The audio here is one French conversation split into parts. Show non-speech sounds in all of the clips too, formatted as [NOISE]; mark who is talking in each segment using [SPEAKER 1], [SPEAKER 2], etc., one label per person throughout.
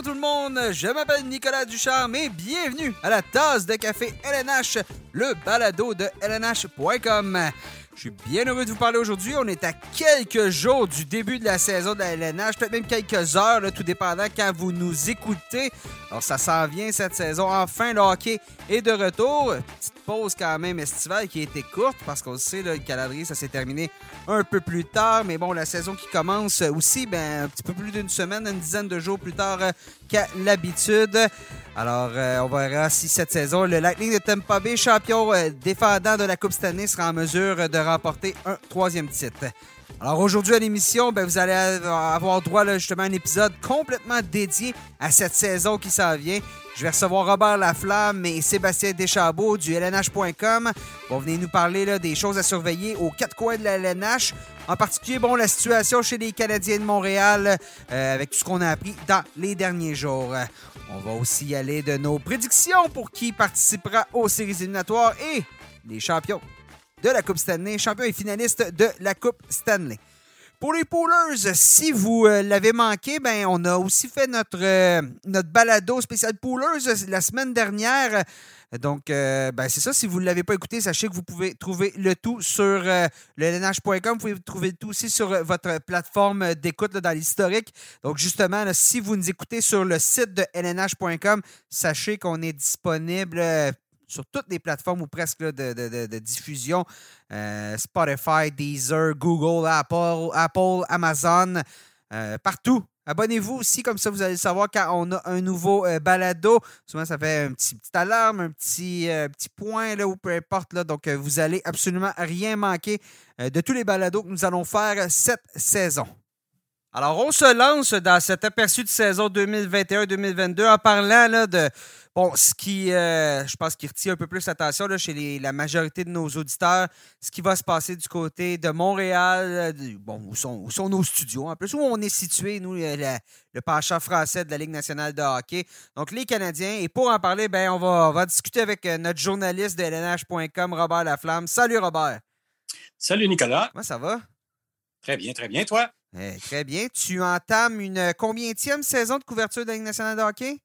[SPEAKER 1] Bonjour tout le monde, je m'appelle Nicolas Ducharme et bienvenue à la tasse de café LNH, le balado de LNH.com. Je suis bien heureux de vous parler aujourd'hui. On est à quelques jours du début de la saison de la LNH, peut-être même quelques heures, tout dépendant quand vous nous écoutez. Alors, ça s'en vient cette saison. Enfin, le hockey est de retour. Quand même estivale qui a été courte parce qu'on sait, le calendrier, ça s'est terminé un peu plus tard. Mais bon, la saison qui commence aussi, ben, un petit peu plus d'une semaine, une dizaine de jours plus tard euh, qu'à l'habitude. Alors, euh, on verra si cette saison, le Lightning de Tampa Bay, champion euh, défendant de la Coupe Stanley, sera en mesure de remporter un troisième titre. Alors aujourd'hui à l'émission, ben, vous allez avoir droit justement à un épisode complètement dédié à cette saison qui s'en vient. Je vais recevoir Robert Laflamme et Sébastien Deschambault du LNH.com. Vont venir nous parler des choses à surveiller aux quatre coins de la LNH. En particulier, bon, la situation chez les Canadiens de Montréal euh, avec tout ce qu'on a appris dans les derniers jours. On va aussi aller de nos prédictions pour qui participera aux séries éliminatoires et les champions de la Coupe Stanley, champion et finaliste de la Coupe Stanley. Pour les poolers, si vous euh, l'avez manqué, ben, on a aussi fait notre, euh, notre balado spécial poolers la semaine dernière. Donc, euh, ben, c'est ça. Si vous ne l'avez pas écouté, sachez que vous pouvez trouver le tout sur le lnh.com. Vous pouvez trouver le tout aussi sur votre plateforme d'écoute dans l'historique. Donc, justement, si vous nous écoutez sur le site de lnh.com, sachez qu'on est disponible sur toutes les plateformes ou presque de, diffusion. Euh, Spotify, Deezer, Google, Apple, Apple Amazon, euh, partout. Abonnez-vous aussi, comme ça vous allez savoir quand on a un nouveau euh, balado. Souvent, ça fait un petit, petite alarme, un petit, petit point, là, ou peu importe. Là, donc, vous allez absolument rien manquer de tous les balados que nous allons faire cette saison. Alors, on se lance dans cet aperçu de saison 2021-2022 en parlant là, de bon, ce qui, euh, je pense, qui retient un peu plus l'attention chez la majorité de nos auditeurs, ce qui va se passer du côté de Montréal, euh, bon, où sont, où sont nos studios, en plus, où on est situé, nous, le penchant français de la Ligue nationale de hockey. Donc, les Canadiens. Et pour en parler, ben, on, va, on va discuter avec euh, notre journaliste de LNH.com, Robert Laflamme. Salut, Robert.
[SPEAKER 2] Salut, Nicolas.
[SPEAKER 1] Comment ça va?
[SPEAKER 2] Très bien, très bien. Toi?
[SPEAKER 1] Eh, très bien. Tu entames une combienième saison de couverture de la Ligue nationale de hockey?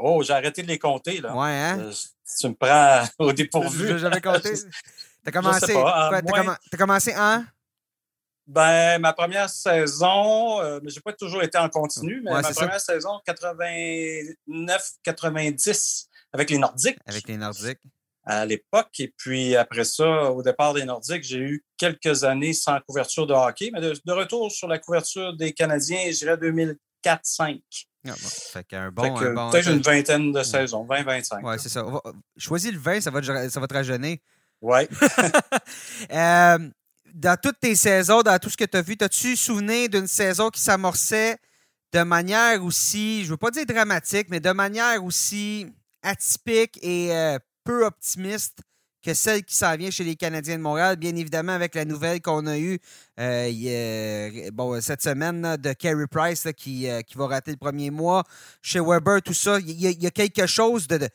[SPEAKER 2] Oh, j'ai arrêté de les compter. Là.
[SPEAKER 1] Ouais, hein? Euh,
[SPEAKER 2] tu me prends [LAUGHS] au dépourvu.
[SPEAKER 1] J'avais compté? [LAUGHS] T'as commencé, as commencé en?
[SPEAKER 2] Ben, ma première saison, euh, mais je n'ai pas toujours été en continu, mais ma première saison, 89-90, avec les Nordiques.
[SPEAKER 1] Avec les Nordiques
[SPEAKER 2] à l'époque. Et puis après ça, au départ des Nordiques, j'ai eu quelques années sans couverture de hockey, mais de, retour sur la couverture des Canadiens, je dirais 2004-5.
[SPEAKER 1] Ah fait qu'un bon,
[SPEAKER 2] Peut-être une vingtaine de saisons, 20-25.
[SPEAKER 1] Oui, c'est ça. Choisis le 20, ça va te, ça va te rajeunir.
[SPEAKER 2] Oui. [LAUGHS]
[SPEAKER 1] Euh, dans toutes tes saisons, dans tout ce que tu as vu, as-tu souvenir d'une saison qui s'amorçait de manière aussi, je ne veux pas dire dramatique, mais de manière aussi atypique et euh, peu optimiste? Que celle qui s'en vient chez les Canadiens de Montréal. Bien évidemment, avec la nouvelle qu'on a eue euh, bon, cette semaine de Carey Price qui, euh, qui va rater le premier mois. Chez Weber, tout ça, il y, a, quelque chose de,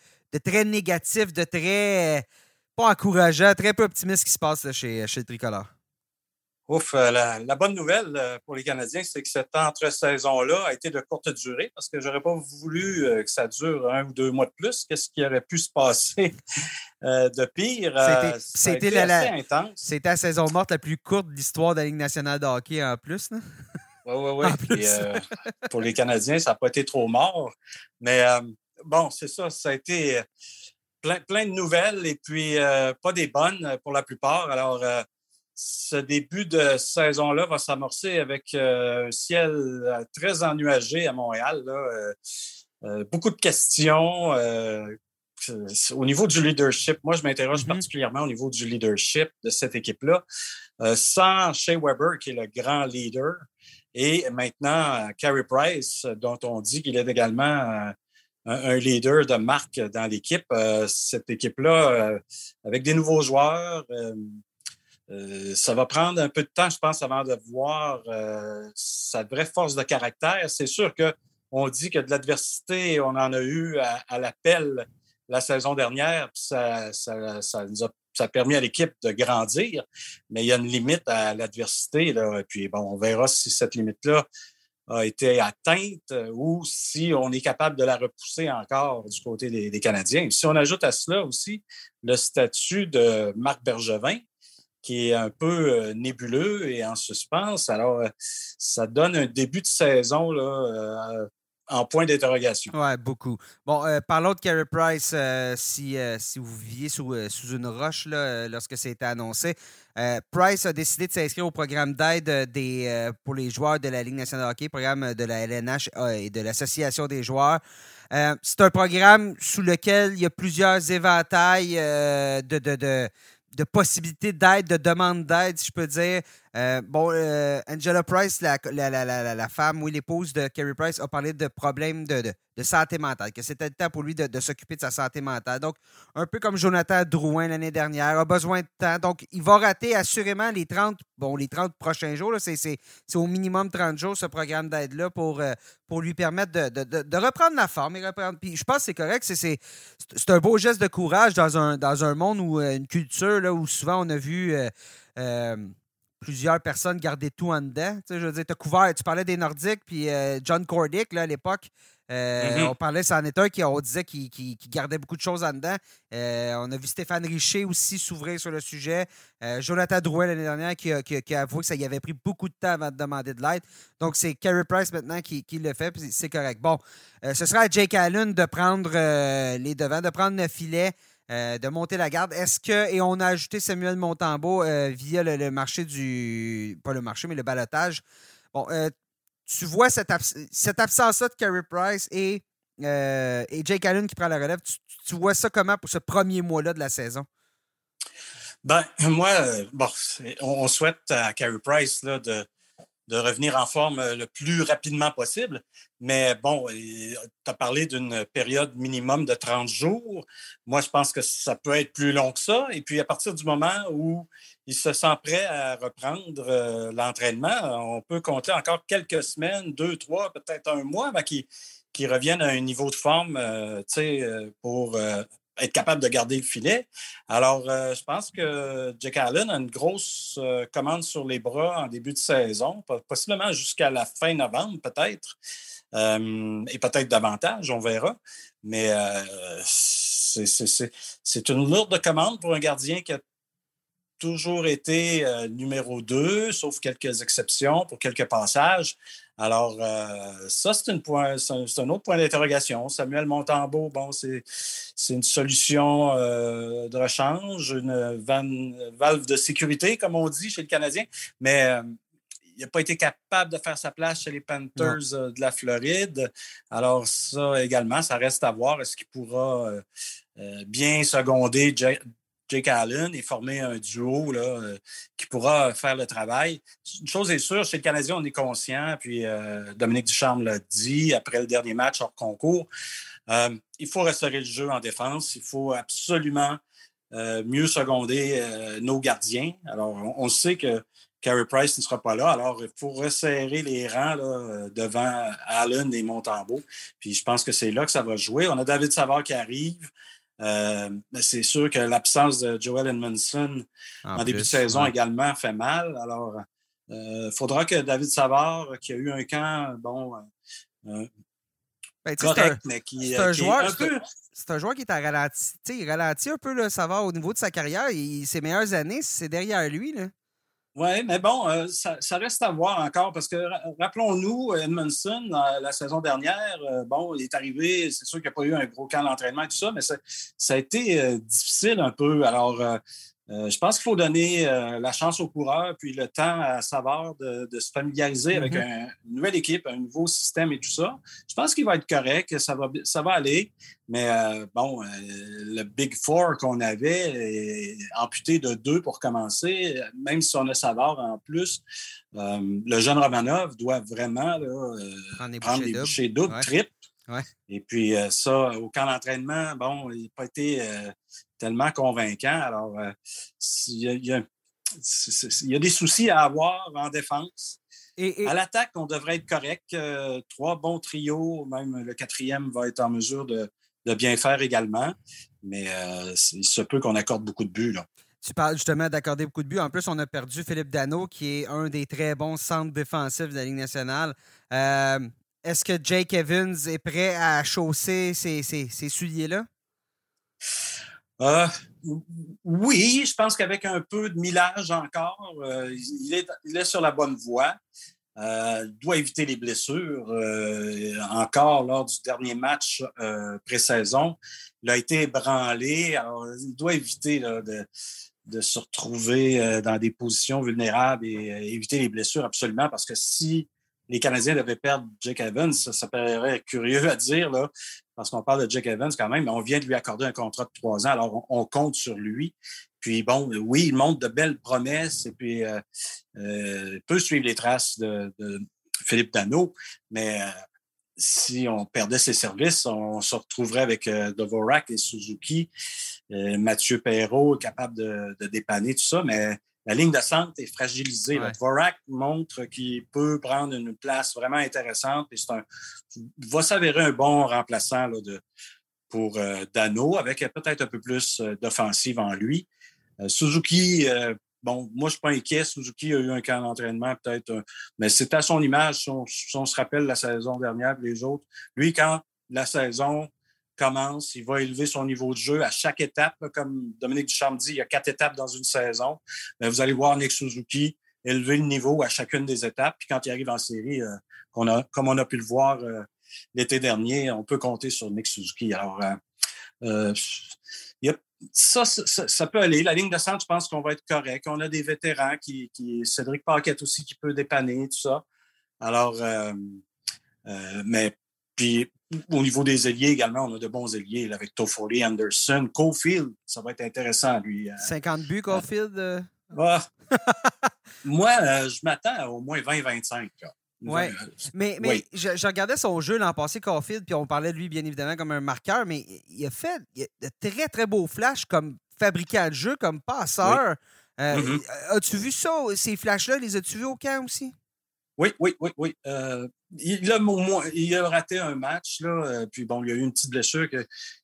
[SPEAKER 1] très négatif, de très pas encourageant, très peu optimiste qui se passe chez, chez le Tricolore.
[SPEAKER 2] Ouf, euh, la, bonne nouvelle euh, pour les Canadiens, c'est que cette entre-saison-là a été de courte durée parce que j'aurais pas voulu euh, que ça dure un ou deux mois de plus. Qu'est-ce qui aurait pu se passer [LAUGHS] de pire?
[SPEAKER 1] C'était la, C'était la saison morte la plus courte de l'histoire de la Ligue nationale de hockey en plus.
[SPEAKER 2] Oui, oui, oui. pour les Canadiens, ça n'a pas été trop mort. Mais bon, c'est ça. Ça a été plein, plein de nouvelles et puis pas des bonnes pour la plupart. Alors, ce début de saison-là va s'amorcer avec euh, un ciel euh, très ennuagé à Montréal. Euh, beaucoup de questions au niveau du leadership. Moi, je m'interroge mm-hmm. particulièrement au niveau du leadership de cette équipe-là. sans Shea Weber, qui est le grand leader, et maintenant Carey Price, dont on dit qu'il est également un, leader de marque dans l'équipe. cette équipe-là, avec des nouveaux joueurs, euh, ça va prendre un peu de temps, je pense, avant de voir euh, sa vraie force de caractère. C'est sûr qu'on dit que de l'adversité, on en a eu à, l'appel la saison dernière, ça, ça, ça, nous a, ça a permis à l'équipe de grandir, mais il y a une limite à l'adversité. Et puis, bon, on verra si cette limite-là a été atteinte ou si on est capable de la repousser encore du côté des, Canadiens. Si on ajoute à cela aussi le statut de Marc Bergevin, qui est un peu nébuleux et en suspense. Alors, ça donne un début de saison là, en point d'interrogation.
[SPEAKER 1] Oui, beaucoup. Bon, euh, parlons de Carey Price. Euh, si, euh, si vous viviez sous, sous une roche là, lorsque ça a été annoncé, Price a décidé de s'inscrire au programme d'aide des, pour les joueurs de la Ligue nationale de hockey, programme de la LNH et de l'Association des joueurs. C'est un programme sous lequel il y a plusieurs éventails de, de de possibilités d'aide, de demande d'aide, si je peux dire. Euh, bon, euh, Angela Price, la, la, la, la, femme ou l'épouse de Kerry Price, a parlé de problèmes de, de, santé mentale, que c'était le temps pour lui de, s'occuper de sa santé mentale. Donc, un peu comme Jonathan Drouin l'année dernière, a besoin de temps. Donc, il va rater assurément les 30, bon, les 30 prochains jours. C'est au minimum 30 jours, ce programme d'aide-là, pour, euh, lui permettre de, reprendre la forme. Puis, je pense que c'est correct. C'est un beau geste de courage dans un, monde où une culture où souvent on a vu plusieurs personnes gardaient tout en dedans. Tu sais, je veux dire, as couvert, tu parlais des Nordiques, puis euh, John Cordick, là, à l'époque, euh, mm-hmm. on parlait, c'en est un qui, on disait qu'il gardait beaucoup de choses en dedans. Euh, on a vu Stéphane Richer aussi s'ouvrir sur le sujet. Jonathan Drouin l'année dernière qui a, avoué que ça y avait pris beaucoup de temps avant de demander de l'aide. Donc, c'est Carey Price maintenant qui, qui le fait, puis c'est correct. Bon, ce sera à Jake Allen de prendre les devants, de prendre le filet. Euh, de monter la garde. Est-ce que, et on a ajouté Samuel Montambeau euh, via le, marché du, pas le marché, mais le balotage. Bon, euh, tu vois cette, absence-là de Carey Price et, et Jake Allen qui prend la relève, tu, vois ça comment pour ce premier mois-là de la saison?
[SPEAKER 2] Ben, moi, bon, on, souhaite à Carey Price là, de, de revenir en forme euh, le plus rapidement possible. Mais bon, tu as parlé d'une période minimum de 30 jours. Moi, je pense que ça peut être plus long que ça. Et puis, à partir du moment où il se sent prêt à reprendre euh, l'entraînement, on peut compter encore quelques semaines, deux, trois, peut-être un mois, avant qu'il revienne à un niveau de forme euh, pour être capable de garder le filet. Alors, euh, je pense que Jack Allen a une grosse euh, commande sur les bras en début de saison, possiblement jusqu'à la fin novembre, peut-être, euh, et peut-être davantage, on verra. Mais c'est une lourde commande pour un gardien qui a toujours été numéro deux, sauf quelques exceptions pour quelques passages. Alors, euh, ça, c'est, un, autre point d'interrogation. Samuel Montembeau, bon, c'est, une solution euh, de rechange, une valve de sécurité, comme on dit chez le Canadien, mais euh, il n'a pas été capable de faire sa place chez les Panthers de la Floride. Alors, ça également, ça reste à voir. Est-ce qu'il pourra bien seconder Jake Allen et former un duo euh, qui pourra faire le travail. Une chose est sûre, chez le Canadien, on est conscient, puis euh, Dominique Ducharme l'a dit après le dernier match hors concours. Euh, il faut restaurer le jeu en défense. Il faut absolument mieux seconder nos gardiens. Alors, on, sait que Carey Price ne sera pas là. Alors, il faut resserrer les rangs devant Allen et Montembeau. Puis je pense que c'est là que ça va jouer. On a David Savard qui arrive. Euh, c'est sûr que l'absence de Joel Edmondson en, début de saison également fait mal. Alors, il euh, faudra que David Savard, qui a eu un camp, bon, euh,
[SPEAKER 1] ben, correct, mais qui, est un joueur, C'est un joueur qui est à ralenti. Il ralentit un peu le Savard au niveau de sa carrière. Il, ses meilleures années, c'est derrière lui. Là.
[SPEAKER 2] Oui, mais bon, euh, ça, reste à voir encore parce que rappelons-nous, Edmondson, la saison dernière, euh, bon, il est arrivé, c'est sûr qu'il n'y a pas eu un gros camp d'entraînement et tout ça, mais ça, a été euh, difficile un peu. Alors, euh, je pense qu'il faut donner euh, la chance aux coureurs, puis le temps à savoir de, se familiariser avec mm-hmm. une nouvelle équipe, un nouveau système et tout ça. Je pense qu'il va être correct, ça va, ça va aller. Mais euh, bon, le Big Four qu'on avait est amputé de deux pour commencer, même si on a Savard en plus. le jeune Romanov doit vraiment prendre des bouchées doubles, triples. Et puis ça, au camp d'entraînement, bon, il n'a pas été tellement convaincant. Alors, euh, il y, a, des soucis à avoir en défense. Et, À l'attaque, on devrait être correct. Euh, trois bons trios, même le quatrième va être en mesure de, bien faire également. Mais euh, il se peut qu'on accorde beaucoup de buts. Là.
[SPEAKER 1] Tu parles justement d'accorder beaucoup de buts. En plus, on a perdu Philippe Dano, qui est un des très bons centres défensifs de la Ligue nationale. Est-ce que Jake Evans est prêt à chausser ces, souliers-là?
[SPEAKER 2] Euh, oui, je pense qu'avec un peu de millage encore, euh, il, est, sur la bonne voie. il doit éviter les blessures. encore lors du dernier match pré-saison, il a été ébranlé. Il doit éviter de, se retrouver euh, dans des positions vulnérables et euh, éviter les blessures absolument parce que si les Canadiens devaient perdre Jake Evans, ça, paraît curieux à dire, parce qu'on parle de Jake Evans quand même, mais on vient de lui accorder un contrat de trois ans, alors on, compte sur lui. Puis bon, oui, il montre de belles promesses et puis euh, peut suivre les traces de, Philippe Dano, mais si on perdait ses services, on se retrouverait avec Dvorak et Suzuki euh, Mathieu Perrault capable de, dépanner, tout ça, mais la ligne de centre est fragilisée. Ouais. Vorak montre qu'il peut prendre une place vraiment intéressante et c'est un, va s'avérer un bon remplaçant de, pour euh, Dano avec peut-être un peu plus euh, d'offensive en lui. Suzuki, bon, moi, je ne suis pas inquiet. Suzuki a eu un camp d'entraînement, peut-être, mais c'est à son image. Si on, si on, se rappelle la saison dernière, les autres, lui, quand la saison commence, il va élever son niveau de jeu à chaque étape. comme Dominique Duchamp dit, il y a quatre étapes dans une saison. Mais vous allez voir Nick Suzuki élever le niveau à chacune des étapes. Puis quand il arrive en série, euh, a, comme on a pu le voir euh, l'été dernier, on peut compter sur Nick Suzuki. Alors, euh, ça, ça, peut aller. La ligne de centre, je pense qu'on va être correct. On a des vétérans qui, qui Cédric Paquette aussi qui peut dépanner, tout ça. Alors, mais puis au niveau des ailiers également, on a de bons ailiers avec Toffoli, Anderson, Cofield. Ça va être intéressant, lui.
[SPEAKER 1] 50 euh. buts, Cofield? Euh?
[SPEAKER 2] Ah. [LAUGHS] moi, euh, je m'attends à au moins 20-25.
[SPEAKER 1] Ouais. Mais, mais Je, regardais son jeu l'an passé, Caulfield, puis on parlait de lui bien évidemment comme un marqueur, mais il a fait de très très beaux flashs comme fabricant de jeu, comme passeur. Mm-hmm. As-tu vu ça, ces flashs-là, les as-tu vus au camp aussi?
[SPEAKER 2] Oui, oui, oui, oui. Euh, il, a, il a raté un match, là, euh, puis bon, il y a eu une petite blessure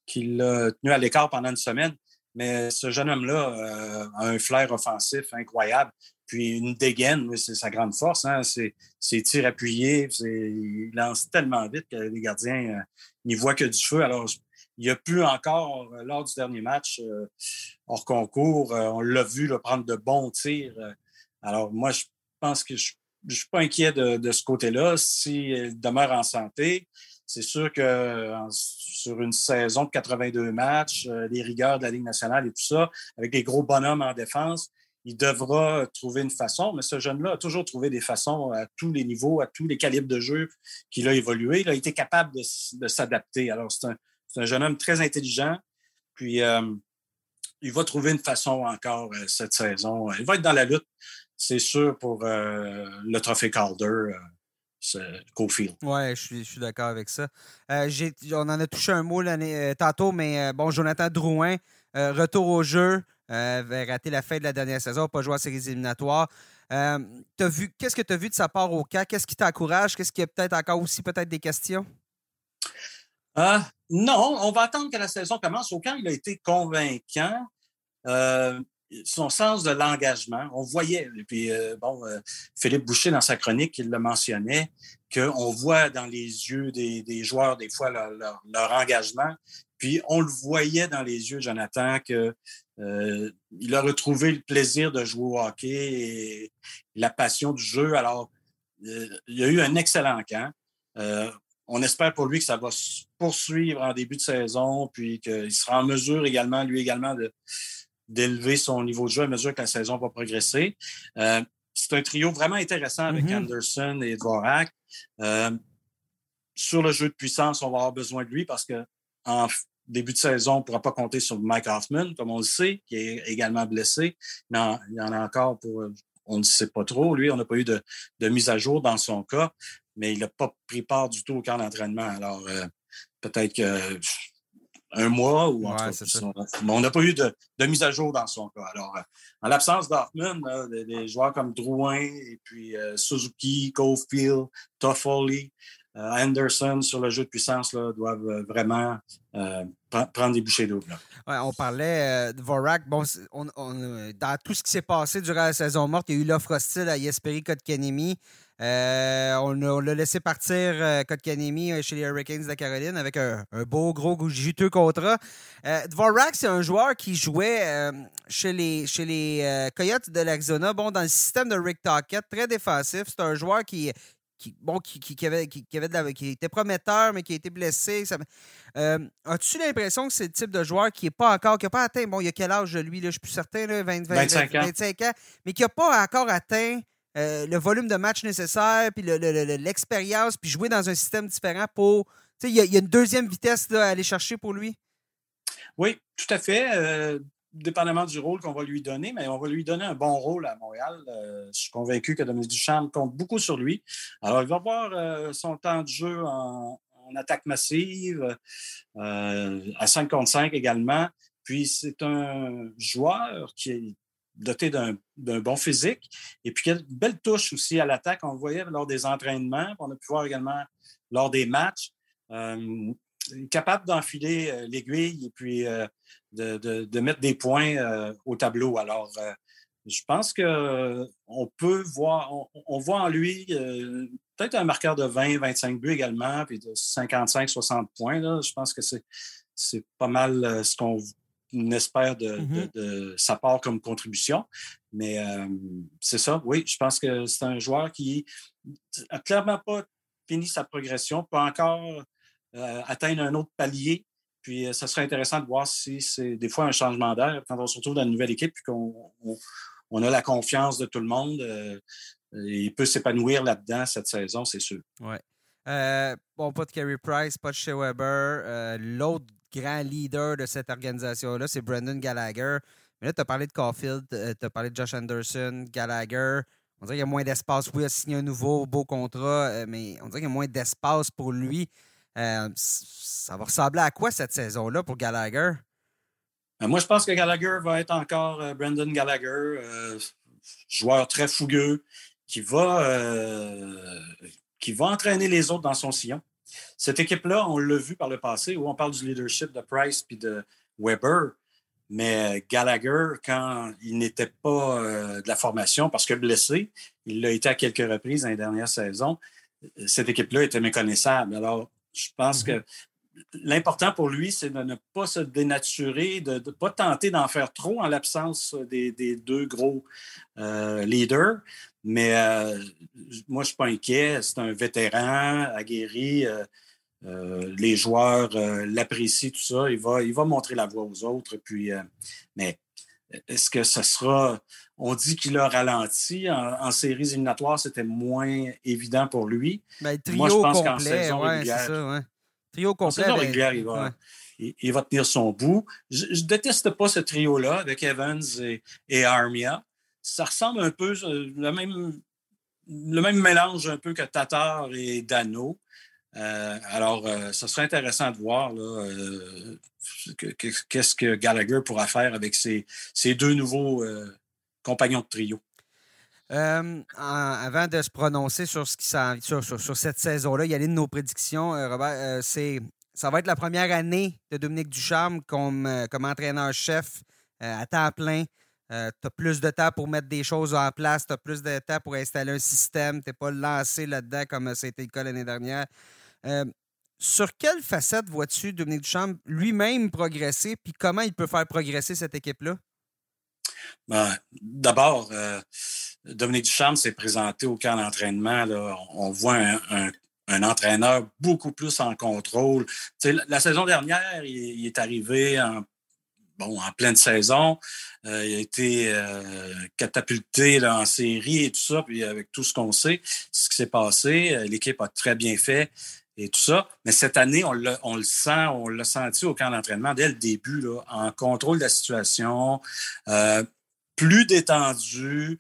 [SPEAKER 2] qui l'a tenu à l'écart pendant une semaine. Mais ce jeune homme-là euh, a un flair offensif incroyable. Puis une dégaine, c'est sa grande force. Hein, ses tirs appuyés. Il lance tellement vite que les gardiens n'y voient que du feu. Alors, il a pu encore, lors du dernier match, hors concours, on l'a vu prendre de bons tirs. alors, moi, je pense que je ne suis pas inquiet de, ce côté-là. S'il demeure en santé, c'est sûr que sur une saison de 82 matchs, euh, les rigueurs de la Ligue nationale et tout ça, avec des gros bonhommes en défense, il devra trouver une façon. Mais ce jeune-là a toujours trouvé des façons à tous les niveaux, à tous les calibres de jeu qu'il a évolué. Il a été capable de, s'adapter. Alors, c'est un, jeune homme très intelligent. Puis, euh, il va trouver une façon encore euh, cette saison. Il va être dans la lutte c'est sûr pour euh, le trophée Calder. Euh, Cofield.
[SPEAKER 1] Oui, je suis, d'accord avec ça. Euh, on en a touché un mot tantôt, mais bon, Jonathan Drouin, retour au jeu, avait raté la fin de la dernière saison, pas joué à séries éliminatoires. Qu'est-ce que tu as vu de sa part au cas? Qu'est-ce qui t'encourage? Qu'est-ce qui a peut-être encore aussi peut-être des questions?
[SPEAKER 2] non, on va attendre que la saison commence. Au camp, il a été convaincant son sens de l'engagement. On voyait, et puis euh, bon, euh, Philippe Boucher, dans sa chronique, il le mentionnait, qu'on voit dans les yeux des, joueurs, des fois, leur, engagement. Puis on le voyait dans les yeux, Jonathan, qu'il euh, a retrouvé le plaisir de jouer au hockey et la passion du jeu. Alors, il y a eu un excellent camp. on espère pour lui que ça va se poursuivre en début de saison, puis qu'il sera en mesure également, lui également, de, d'élever son niveau de jeu à mesure que la saison va progresser. Euh, c'est un trio vraiment intéressant avec mm-hmm. Anderson et Dvorak. Euh, sur le jeu de puissance, on va avoir besoin de lui parce qu'en début de saison, on ne pourra pas compter sur Mike Hoffman, comme on le sait, qui est également blessé. Mais il y en a encore pour, on ne sait pas trop. Lui, on n'a pas eu de, mise à jour dans son cas, mais il n'a pas pris part du tout au camp d'entraînement. Alors, euh, peut-être que un mois ou Mais on n'a pas eu de, mise à jour dans son cas. Alors, euh, en l'absence d'Hoffman, des, joueurs comme Drouin et puis euh, Suzuki, Cofield, Toffoli, Anderson sur le jeu de puissance là, doivent vraiment prendre des bouchées d'eau.
[SPEAKER 1] on parlait de Vorak. Bon, dans tout ce qui s'est passé durant la saison morte, il y a eu l'offre hostile à Yesperi Kotkanemi. Euh, on, l'a laissé partir, euh, Kotkanemi, euh, chez les Hurricanes de Caroline, avec un, beau, gros, juteux contrat. Dvorak, c'est un joueur qui jouait chez les, chez les Coyotes de l'Arizona. Bon, dans le système de Rick Tockett, très défensif. C'est un joueur qui, qui, bon, qui, avait, qui, avait qui était prometteur, mais qui a été blessé. As-tu l'impression que c'est le type de joueur qui n'est pas encore, qui n'a pas atteint, bon, il y a quel âge lui, là, je ne suis plus certain, là,
[SPEAKER 2] 25, ans.
[SPEAKER 1] 25 ans, mais qui n'a pas encore atteint euh, le volume de match nécessaire, puis l'expérience, puis jouer dans un système différent pour. Tu sais, il y, a une deuxième vitesse à aller chercher pour lui.
[SPEAKER 2] Oui, tout à fait. Euh, dépendamment du rôle qu'on va lui donner, mais on va lui donner un bon rôle à Montréal. Euh, je suis convaincu que Dominique Duchamp compte beaucoup sur lui. Alors, il va avoir son temps de jeu en, en attaque massive, à 5 contre 5 également. Puis, c'est un joueur qui doté d'un bon physique. Et puis, une belle touche aussi à l'attaque. On le voyait lors des entraînements. On a pu voir également lors des matchs. Euh, capable d'enfiler euh, l'aiguille et puis euh, de, mettre des points au tableau. Alors, je pense qu'on peut voir, on, voit en lui peut-être un marqueur de 20, 25 buts également, puis de 55, 60 points. Là. Je pense que c'est pas mal ce qu'on espère de, sa part comme contribution. Mais euh, c'est ça, oui, je pense que c'est un joueur qui n'a clairement pas fini sa progression, peut encore euh, atteindre un autre palier. Puis, euh, ça serait intéressant de voir si c'est des fois un changement d'air quand on se retrouve dans une nouvelle équipe puis qu'on on, a la confiance de tout le monde. il peut s'épanouir là-dedans cette saison, c'est sûr.
[SPEAKER 1] Oui. bon, pas de Carey Price, pas de Shea Weber. L'autre grand leader de cette organisation-là, c'est Brendan Gallagher. Mais là, tu as parlé de Caulfield, euh, tu as parlé de Josh Anderson, Gallagher. On dirait qu'il y a moins d'espace. Oui, il a signé un nouveau beau contrat, euh, mais on dirait qu'il y a moins d'espace pour lui. Euh, ça va ressembler à quoi cette saison-là pour Gallagher?
[SPEAKER 2] Moi, je pense que Gallagher va être encore Brendan Gallagher, joueur très fougueux, qui va entraîner les autres dans son sillon. Cette équipe-là, on l'a vu par le passé, où on parle du leadership de Price puis de Weber, mais Gallagher, quand il n'était pas euh, de la formation parce que blessé, il l'a été à quelques reprises dans les dernières saisons, cette équipe-là était méconnaissable. Alors, je pense que l'important pour lui, c'est de ne pas se dénaturer, de ne pas tenter d'en faire trop en l'absence des, deux gros euh, leaders, mais euh, moi, je ne suis pas inquiet. C'est un vétéran, aguerri. Euh, les joueurs l'apprécient, tout ça. Il va, il va montrer la voie aux autres. Puis, mais est-ce que ce sera. On dit qu'il a ralenti. En, séries éliminatoires, c'était moins évident pour lui.
[SPEAKER 1] Ben, moi, je pense qu'en saison régulière. Ça, Trio complet.
[SPEAKER 2] Régulière, il va, il, va tenir son bout. Je ne déteste pas ce trio-là avec Evans et, et Armia ça ressemble un peu, euh, le même, le même mélange un peu que Tatar et Dano. Euh, alors, euh, ce serait intéressant de voir qu'est-ce que Gallagher pourra faire avec ses, deux nouveaux compagnons de trio.
[SPEAKER 1] Avant de se prononcer sur, ce qui cette saison-là, il y a une de nos prédictions, Robert. c'est, ça va être la première année de Dominique Ducharme comme, entraîneur-chef à temps plein euh, tu as plus de temps pour mettre des choses en place, tu as plus de temps pour installer un système, tu n'es pas lancé là-dedans comme été le cas l'année dernière. Euh, sur quelle facette vois-tu Dominique Duchamp lui-même progresser, puis comment il peut faire progresser cette équipe-là?
[SPEAKER 2] Ben, d'abord, euh, Dominique Duchamp s'est présenté au camp d'entraînement. On voit un, entraîneur beaucoup plus en contrôle. la, saison dernière, il, est arrivé en bon, en pleine saison. Euh, il a été euh, catapulté en série et tout ça, puis avec tout ce qu'on sait, ce qui s'est passé, euh, l'équipe a très bien fait et tout ça. Mais cette année, on, le sent, on l'a senti au camp d'entraînement dès le début, en contrôle de la situation, plus détendu,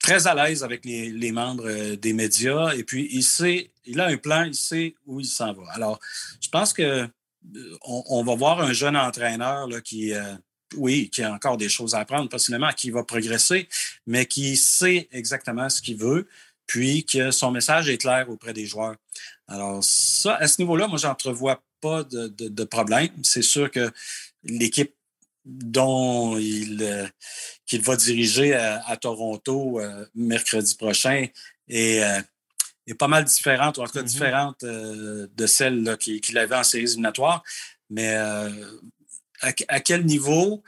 [SPEAKER 2] très à l'aise avec les, membres des médias. Et puis, il sait, il a un plan, il sait où il s'en va. Alors, je pense que on, va voir un jeune entraîneur qui, euh, oui, qui a encore des choses à apprendre, possiblement, qui va progresser, mais qui sait exactement ce qu'il veut, puis que son message est clair auprès des joueurs. Alors, ça, à ce niveau-là, moi, j'entrevois pas de, problème. C'est sûr que l'équipe dont il, qu'il va diriger à, Toronto mercredi prochain est, est, pas mal différente, ou en tout cas mm-hmm. différente de celle qu'il, avait en séries éliminatoires. Mais à, quel niveau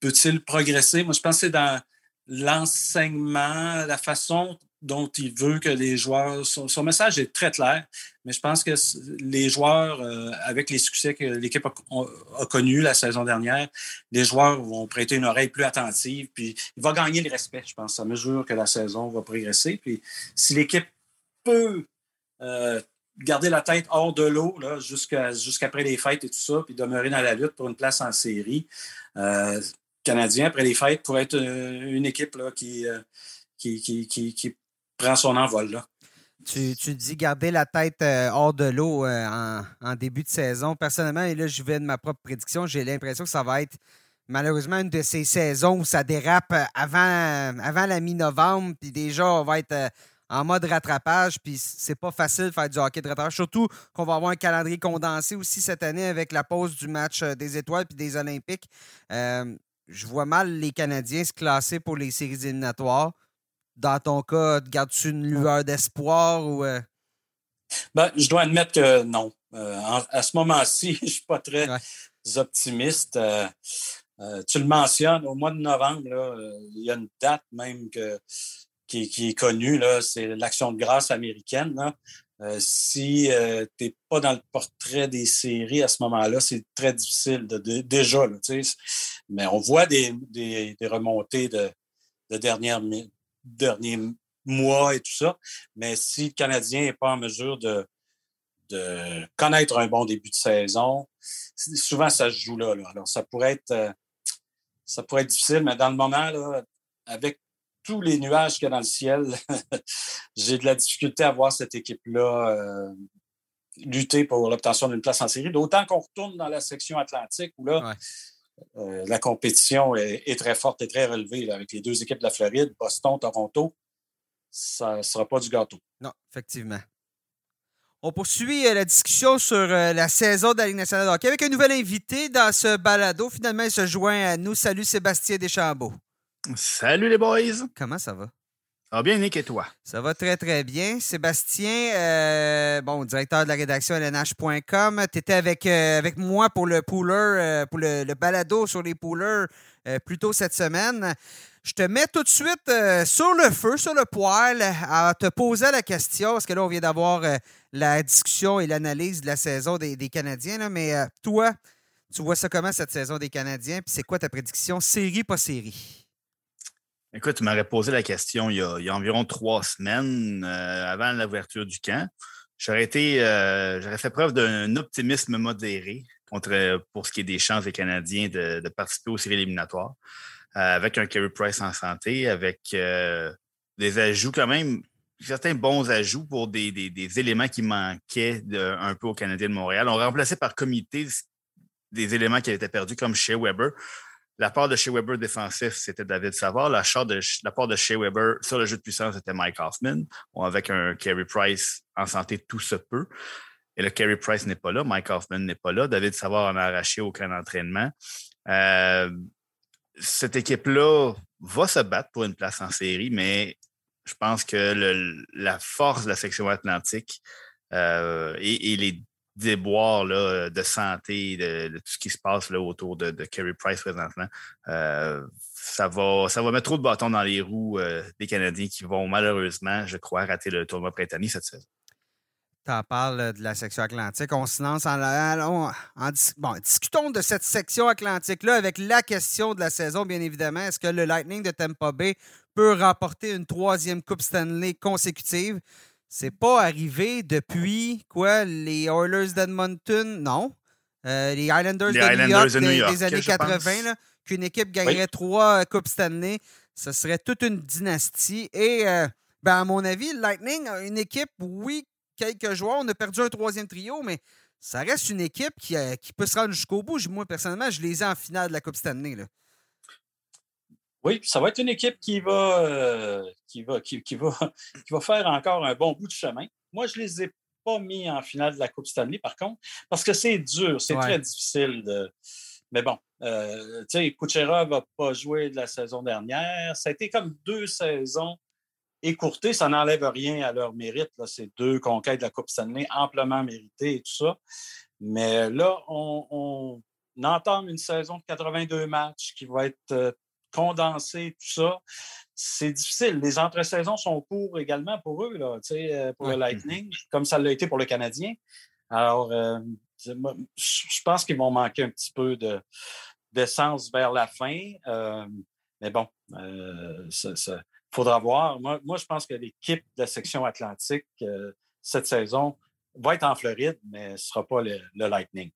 [SPEAKER 2] peut-il progresser? Moi, je pense que c'est dans l'enseignement, la façon dont il veut que les joueurs. Son, message est très clair, mais je pense que les joueurs, euh, avec les succès que l'équipe a, connus la saison dernière, les joueurs vont prêter une oreille plus attentive, puis il va gagner le respect, je pense, à mesure que la saison va progresser. Puis si l'équipe peut euh, garder la tête hors de l'eau jusqu'après les fêtes et tout ça, puis demeurer dans la lutte pour une place en série, euh, Canadien, après les fêtes, pourrait être une équipe qui, prend son envol. Là.
[SPEAKER 1] Tu, dis garder la tête euh, hors de l'eau euh, en, début de saison. Personnellement, et là, je vais de ma propre prédiction, j'ai l'impression que ça va être malheureusement une de ces saisons où ça dérape avant, avant la mi-novembre, puis déjà, on va être euh, en mode rattrapage, puis c'est pas facile de faire du hockey de rattrapage, surtout qu'on va avoir un calendrier condensé aussi cette année avec la pause du match des étoiles puis des Olympiques. je vois mal les Canadiens se classer pour les séries éliminatoires dans ton cas, gardes-tu une lueur d'espoir ou. Euh?
[SPEAKER 2] Ben, je dois admettre que non. Euh, à ce moment-ci, [LAUGHS] je ne suis pas très optimiste. Euh, tu le mentionnes, au mois de novembre, il y a une date même qui, est connue, c'est l'Action de grâce américaine. si tu n'es pas dans le portrait des séries à ce moment-là, c'est très difficile de, déjà. mais on voit des, remontées de, de dernière minute derniers mois et tout ça. Mais si le Canadien n'est pas en mesure de, connaître un bon début de saison, souvent ça se joue là. Alors, ça pourrait être euh, ça pourrait être difficile, mais dans le moment, avec tous les nuages qu'il y a dans le ciel, [LAUGHS] j'ai de la difficulté à voir cette équipe-là euh, lutter pour l'obtention d'une place en série. D'autant qu'on retourne dans la section atlantique où là, euh, la compétition est, très forte et très relevée avec les deux équipes de la Floride, Boston, Toronto. Ça ne sera pas du gâteau.
[SPEAKER 1] Non, effectivement. On poursuit euh, la discussion sur euh, la saison de la Ligue nationale de hockey avec un nouvel invité dans ce balado. Finalement, il se joint à nous. Salut Sébastien Deschambault.
[SPEAKER 3] Salut les boys.
[SPEAKER 1] Comment ça va?
[SPEAKER 3] Ah bien, Nick, et toi?
[SPEAKER 1] Ça va très, très bien. Sébastien, euh, bon, directeur de la rédaction lnh.com, tu étais avec, euh, avec moi pour le pooler, euh, pour le, balado sur les poolers plus tôt cette semaine. Je te mets tout de suite sur le feu, sur le poêle, à te poser la question, parce que là, on vient d'avoir la discussion et l'analyse de la saison des, Canadiens, mais toi, tu vois ça comment cette saison des Canadiens, puis c'est quoi ta prédiction, série, pas série?
[SPEAKER 3] Écoute, tu m'aurais posé la question il y a, environ trois semaines euh, avant l'ouverture du camp. J'aurais été, euh, j'aurais fait preuve d'un optimisme modéré contre, pour ce qui est des chances des Canadiens de, participer aux séries éliminatoires, euh, avec un Carey Price en santé, avec des ajouts quand même, certains bons ajouts pour des, des, éléments qui manquaient un peu aux Canadiens de Montréal. On remplaçait par comité des éléments qui avaient été perdus, comme chez Weber. La part de chez Weber défensif, c'était David Savard. La, de, la part de chez Weber sur le jeu de puissance, c'était Mike Hoffman, avec un Carey Price en santé tout se peut. Et le Carey Price n'est pas là, Mike Hoffman n'est pas là, David Savard en a arraché aucun entraînement. Euh, cette équipe-là va se battre pour une place en série, mais je pense que la force de la section atlantique euh, et, et, les déboire là, de santé, de, tout ce qui se passe autour de, de Kerry Price présentement, euh, ça, va, ça va mettre trop de bâtons dans les roues euh, des Canadiens qui vont malheureusement, je crois, rater le tournoi britannique cette saison.
[SPEAKER 1] Tu en parles de la section atlantique. On se lance en, en, bon, discutons de cette section atlantique-là avec la question de la saison, bien évidemment. Est-ce que le Lightning de Tampa Bay peut remporter une troisième Coupe Stanley consécutive? C'est pas arrivé depuis quoi les Oilers d'Edmonton, non. Euh, les Islanders, de, New York, des, années 80, qu'une équipe gagnerait trois Coupes Stanley, ce serait toute une dynastie. Et euh, ben, à mon avis, le Lightning a une équipe, oui, quelques joueurs, on a perdu un troisième trio, mais ça reste une équipe qui, euh, qui peut se rendre jusqu'au bout. Moi, personnellement, je les ai en finale de la Coupe Stanley. Là.
[SPEAKER 2] Oui, ça va être une équipe qui va, euh, qui, va, qui, va, [LAUGHS] qui va faire encore un bon bout de chemin. Moi, je ne les ai pas mis en finale de la Coupe Stanley, par contre, parce que c'est dur, c'est très difficile de. Mais bon, euh, tu sais, Kucherov n'a pas joué de la saison dernière. Ça a été comme deux saisons écourtées. Ça n'enlève rien à leur mérite. Ces deux conquêtes de la Coupe Stanley amplement méritées et tout ça. Mais là, on, on entame une saison de 82 matchs qui va être euh, condensée, tout ça. C'est difficile. Les entre-saisons sont courts également pour eux, là, euh, pour le Lightning, comme ça l'a été pour le Canadien. Alors, euh, je pense qu'ils vont manquer un petit peu de, d'essence vers la fin. mais bon, il faudra voir. Moi, moi, je pense que l'équipe de la section Atlantique cette saison va être en Floride, mais ce ne sera pas le Lightning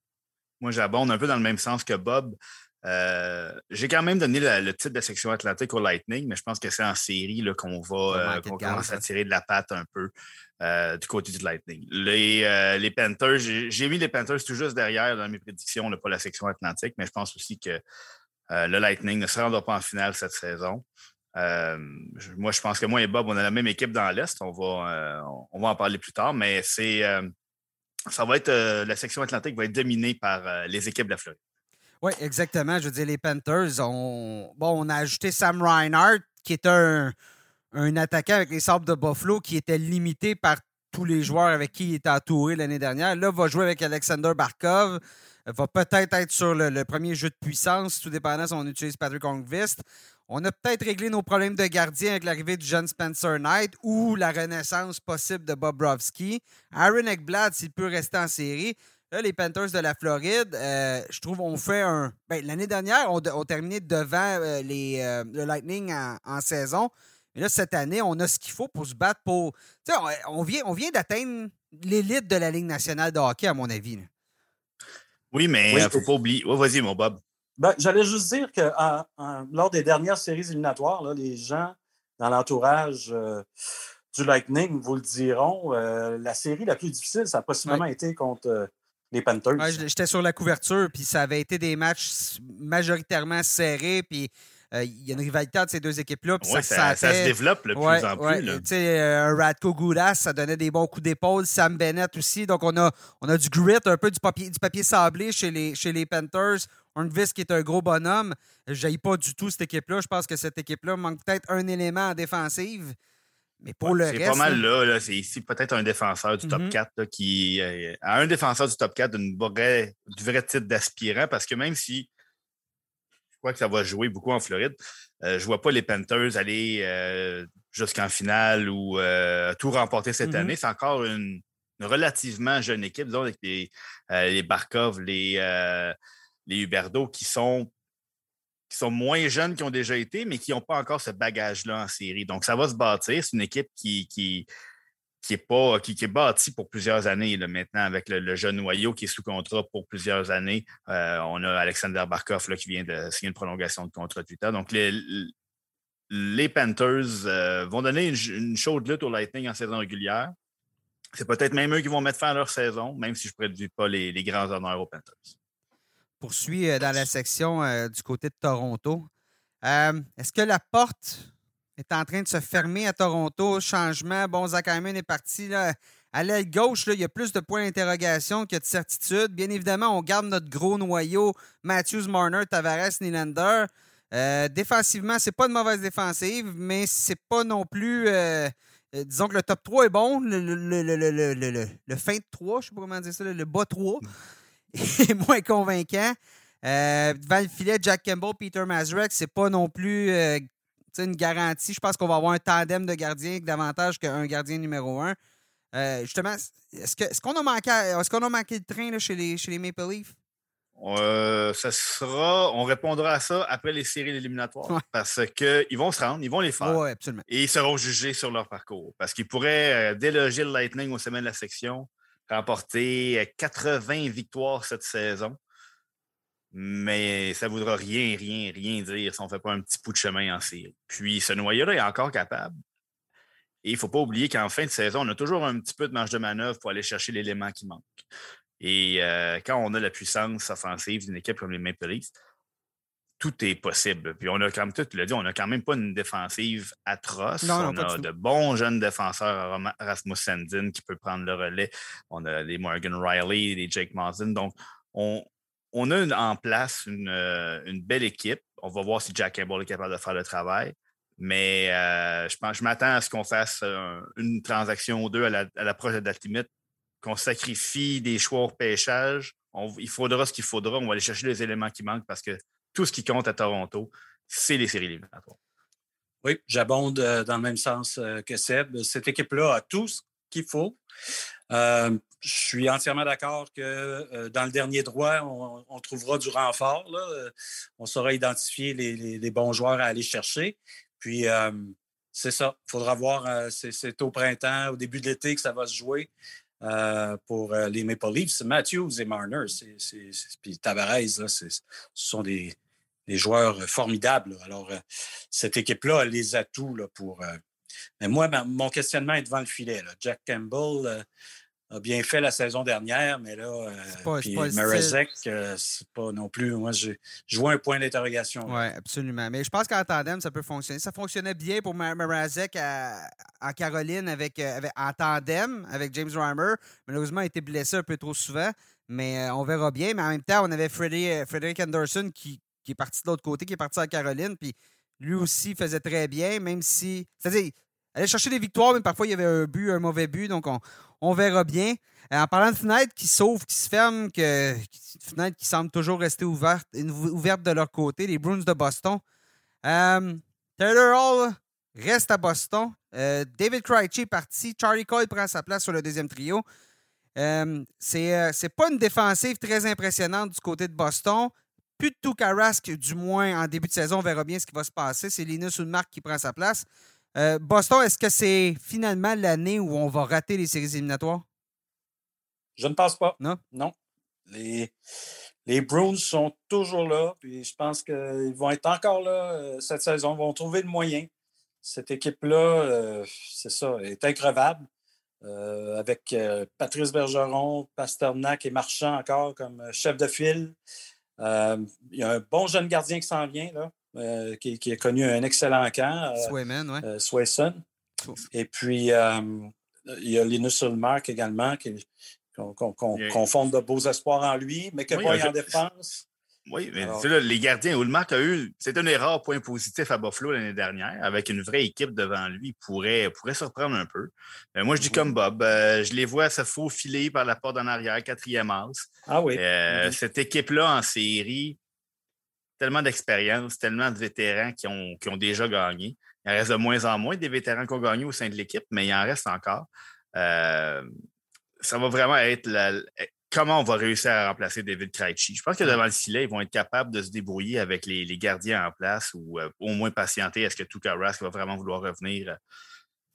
[SPEAKER 3] moi, j'abonde un peu dans le même sens que Bob. Euh, j'ai quand même donné le, titre de section atlantique au Lightning, mais je pense que c'est en série qu'on va euh, commencer à tirer de la patte un peu euh, du côté du Lightning. Les, les Panthers, j'ai mis les Panthers tout juste derrière dans mes prédictions, pas la section atlantique, mais je pense aussi que le Lightning ne se rendra pas en finale cette saison. moi, je pense que moi et Bob, on a la même équipe dans l'Est. On va, on va en parler plus tard, mais c'est ça va être euh, la section atlantique va être dominée par euh, les équipes de la Floride.
[SPEAKER 1] Oui, exactement. Je veux dire, les Panthers, ont... bon, on a ajouté Sam Reinhardt, qui est un, un attaquant avec les Sabres de Buffalo qui était limité par tous les joueurs avec qui il était entouré l'année dernière. Là, va jouer avec Alexander Barkov. Va peut-être être sur le, premier jeu de puissance, tout dépendant si on utilise Patrick Ongvist. On a peut-être réglé nos problèmes de gardien avec l'arrivée de John Spencer Knight ou la renaissance possible de Bobrovski. Aaron Ekblad, s'il peut rester en série. Là, les Panthers de la Floride, euh, je trouve, on fait un. Ben, L'année dernière, on, a terminé devant euh, les, euh, le Lightning en, saison. Mais là, cette année, on a ce qu'il faut pour se battre pour. Tu sais, on, vient, on vient d'atteindre l'élite de la Ligue nationale de hockey, à mon avis.
[SPEAKER 3] Oui, mais il ne faut pas oublier. vas-y, mon Bob.
[SPEAKER 2] Ben, j'allais juste dire que lors des dernières séries éliminatoires, les gens dans l'entourage euh, du Lightning vous le diront, euh, la série la plus difficile, ça a possiblement été contre euh, les Panthers.
[SPEAKER 1] J'étais sur la couverture, puis ça avait été des matchs majoritairement serrés, puis il y a une rivalité entre ces deux équipes-là.
[SPEAKER 3] ça, ça, se développe de plus en plus.
[SPEAKER 1] un Radko Goudas, ça donnait des bons coups d'épaule. Sam Bennett aussi. Donc, on a, on a du grit, un peu du papier, du papier sablé chez les, chez les Panthers. Hornvis qui est un gros bonhomme. Je pas du tout cette équipe-là. Je pense que cette équipe-là manque peut-être un élément en défensive. Mais pour le reste.
[SPEAKER 3] C'est pas mal là. c'est ici peut-être un défenseur du top 4 mhm. qui. Euh, un défenseur du top 4 d'une vraie, du vrai titre d'aspirant parce que même si je crois que ça va jouer beaucoup en Floride, euh, je ne vois pas les Panthers aller euh, jusqu'en finale ou tout remporter cette mhm. année. C'est encore une, relativement jeune équipe, disons, avec les, les Barkov, les les Huberdo qui sont, qui sont moins jeunes qui ont déjà été, mais qui n'ont pas encore ce bagage-là en série. Donc, ça va se bâtir. C'est une équipe qui, qui, qui est, pas, qui, pour plusieurs années maintenant avec le, jeune noyau qui est sous contrat pour plusieurs années. Euh, on a Alexander Barkov là, qui vient de signer une prolongation de contrat de 8 ans. Donc, les, les Panthers euh, vont donner une, chaude lutte au Lightning en saison régulière. C'est peut-être même eux qui vont mettre fin à leur saison, même si je ne prédis pas les, les grands honneurs aux Panthers
[SPEAKER 1] poursuit euh, dans la section euh, du côté de Toronto. Euh, est-ce que la porte est en train de se fermer à Toronto? Changement. Bon, Zach Hyman est parti. À l'aile gauche, il y a plus de points d'interrogation que de certitude. Bien évidemment, on garde notre gros noyau Matthews, Marner, Tavares, Nylander. Euh, défensivement, c'est pas de mauvaise défensive, mais c'est pas non plus. disons que le top 3 est bon. Le, le, fin de 3, je sais pas comment dire ça, le bas 3 [LAUGHS] est moins convaincant. Euh, devant le filet, Jack Campbell, Peter Mazurek, c'est pas non plus euh, une garantie. Je pense qu'on va avoir un tandem de gardiens davantage qu'un gardien numéro un. Euh, justement, est-ce qu'on a manqué est-ce qu'on a manqué le train chez, les, chez les Maple Leafs?
[SPEAKER 3] ça sera, on répondra à ça après les séries éliminatoires parce qu'ils vont se rendre, ils vont les faire. Et ils seront jugés sur leur parcours parce qu'ils pourraient déloger le Lightning au sommet de la section, remporté 80 victoires cette saison. Mais ça ne voudra rien, rien, rien dire si on ne fait pas un petit bout de chemin en série. Puis ce noyau-là est encore capable. Et il ne faut pas oublier qu'en fin de saison, on a toujours un petit peu de marge de manœuvre pour aller chercher l'élément qui manque. Et euh, quand on a la puissance offensive d'une équipe comme les Maple Leafs, tout est possible. Puis on a, comme tu l'as dit, on n'a quand même pas une défensive atroce. on a de bons jeunes défenseurs, Rasmus Sandin qui peut prendre le relais. On a des Morgan Riley, des Jake Marsden. Donc, on, on a en place une, une, belle équipe. On va voir si Jack Campbell est capable de faire le travail. Mais euh, je, pense, je m'attends à ce qu'on fasse une transaction ou deux à l'approche la, de date limite, qu'on sacrifie des choix au pêchage. il faudra ce qu'il faudra. On va aller chercher les éléments qui manquent parce que tout ce qui compte à Toronto, c'est les séries éliminatoires.
[SPEAKER 2] Oui, j'abonde euh, dans le même sens euh, que Seb. Cette équipe-là a tout ce qu'il faut. je suis entièrement d'accord que dans le dernier droit, on, trouvera du renfort. On saura identifier les, bons joueurs à aller chercher. Puis, c'est ça. Il faudra voir, c'est au printemps, au début de l'été que ça va se jouer pour les Maple Leafs. Matthews et Marner, puis Tavares, ce sont des, joueurs formidables. Alors, cette équipe-là a les atouts là, pour. mais moi, mon questionnement est devant le filet. Jack Campbell, a bien fait la saison dernière, mais là, euh, puis euh, c'est pas non plus. Moi, je, vois un point d'interrogation.
[SPEAKER 1] Oui, absolument. Mais je pense qu'en tandem, ça peut fonctionner. Ça fonctionnait bien pour Mrazek en Caroline avec, euh, avec, en tandem avec James Reimer. Malheureusement, il a été blessé un peu trop souvent, mais on verra bien. Mais en même temps, on avait Frederick Anderson qui, qui est parti de l'autre côté, qui est parti en Caroline, puis lui aussi faisait très bien, même si. C'est-à-dire, allait chercher des victoires, mais parfois il y avait un but, un mauvais but. Donc, on, on verra bien. Euh, en parlant de fenêtres qui s'ouvrent, qui se ferment, que, fenêtres qui semblent toujours rester ouvertes, ouvertes de leur côté, les Bruins de Boston. Euh, Taylor Hall reste à Boston. Euh, David Krejci est parti. Charlie Cole prend sa place sur le deuxième trio. Euh, c'est pas une défensive très impressionnante du côté de Boston. Plus de tout Rask, du moins en début de saison. On verra bien ce qui va se passer. C'est Linus Ulmark qui prend sa place. Euh, Boston, est-ce que c'est finalement l'année où on va rater les séries éliminatoires?
[SPEAKER 2] Je ne pense pas.
[SPEAKER 1] Non?
[SPEAKER 2] Non. Les, les Bruins sont toujours là, puis je pense qu'ils vont être encore là euh, cette saison. Ils vont trouver le moyen. Cette équipe-là, euh, c'est ça, est increvable. avec Patrice Bergeron, Pasternak et Marchand encore comme chef de file. il y a un bon jeune gardien qui s'en vient, là. Euh, qui, a connu un excellent camp.
[SPEAKER 1] Euh, Swayman, oui.
[SPEAKER 2] Euh, Swayson. Et puis, il y a Linus Ulmark également, qu'on fonde de beaux espoirs en lui, mais que oui, en défense.
[SPEAKER 3] Oui, mais là, les gardiens, Ulmark a eu. C'est un erreur point positif à Buffalo l'année dernière. Avec une vraie équipe devant lui, il pourrait, pourrait surprendre un peu. Mais moi, je dis comme Bob. je les vois se faufiler par la porte en arrière, quatrième as.
[SPEAKER 2] Ah oui.
[SPEAKER 3] Mm-hmm. Cette équipe-là en série, tellement d'expérience, tellement de vétérans qui ont, qui ont déjà gagné. Il en reste de moins en moins des vétérans qui ont gagné au sein de l'équipe, mais il en reste encore. Euh, ça va vraiment être comment on va réussir à remplacer David Krejci? Je pense que devant le filet, ils vont être capables de se débrouiller avec les, gardiens en place ou euh, au moins patienter. Est-ce que Tuka Rask va vraiment vouloir revenir euh,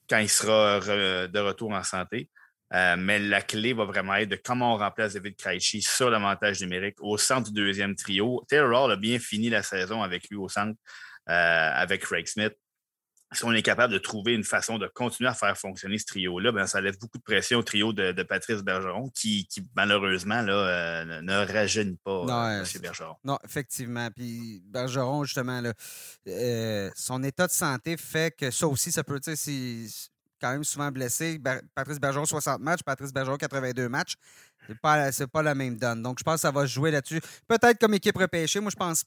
[SPEAKER 3] quand il sera de retour en santé? Euh, mais la clé va vraiment être de comment on remplace David Krejci sur l'avantage numérique au centre du deuxième trio. Taylor Hall a bien fini la saison avec lui au centre, euh, avec Craig Smith. Si on est capable de trouver une façon de continuer à faire fonctionner ce trio-là, ben, ça lève beaucoup de pression au trio de, Patrice Bergeron, qui, malheureusement là, euh, ne rajeunit pas non, M. Bergeron.
[SPEAKER 1] Non, effectivement. Puis Bergeron, justement, là, son état de santé fait que ça aussi, ça peut, sais, quand même souvent blessé. Patrice Bergeron, 60 matchs. Patrice Bergeron, 82 matchs. C'est pas, pas la même donne. Donc, je pense que ça va jouer là-dessus. Peut-être comme équipe repêchée. Moi, je pense.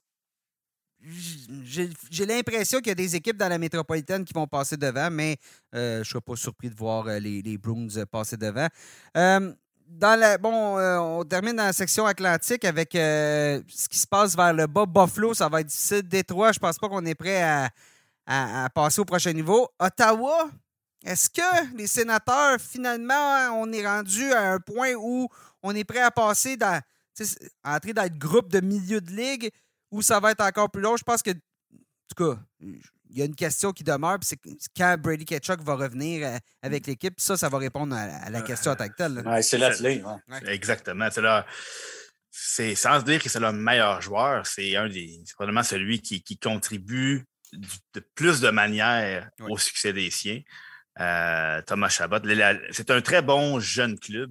[SPEAKER 1] J'ai l'impression qu'il y a des équipes dans la métropolitaine qui vont passer devant, mais euh, je ne serais pas surpris de voir euh, les, les Bruins passer devant. Euh, dans la, bon, on termine dans la section atlantique avec ce qui se passe vers le bas. Buffalo, ça va être difficile. Détroit, je pense pas qu'on est prêt à, passer au prochain niveau. Ottawa, est-ce que les sénateurs, finalement, on est rendu à un point où on est prêt à passer dans, entrer dans le groupe de milieu de ligue ou ça va être encore plus long? Je pense que, en tout cas, il y a une question qui demeure, c'est quand Brady Ketchuk va revenir euh, avec l'équipe. Ça, ça va répondre à, la question en tant que telle.
[SPEAKER 2] c'est la clé.
[SPEAKER 3] Exactement. C'est sans dire que c'est le meilleur joueur, c'est un des. probablement celui qui, contribue de plus de manière au succès des siens. Euh, Thomas Chabot. C'est un très bon jeune club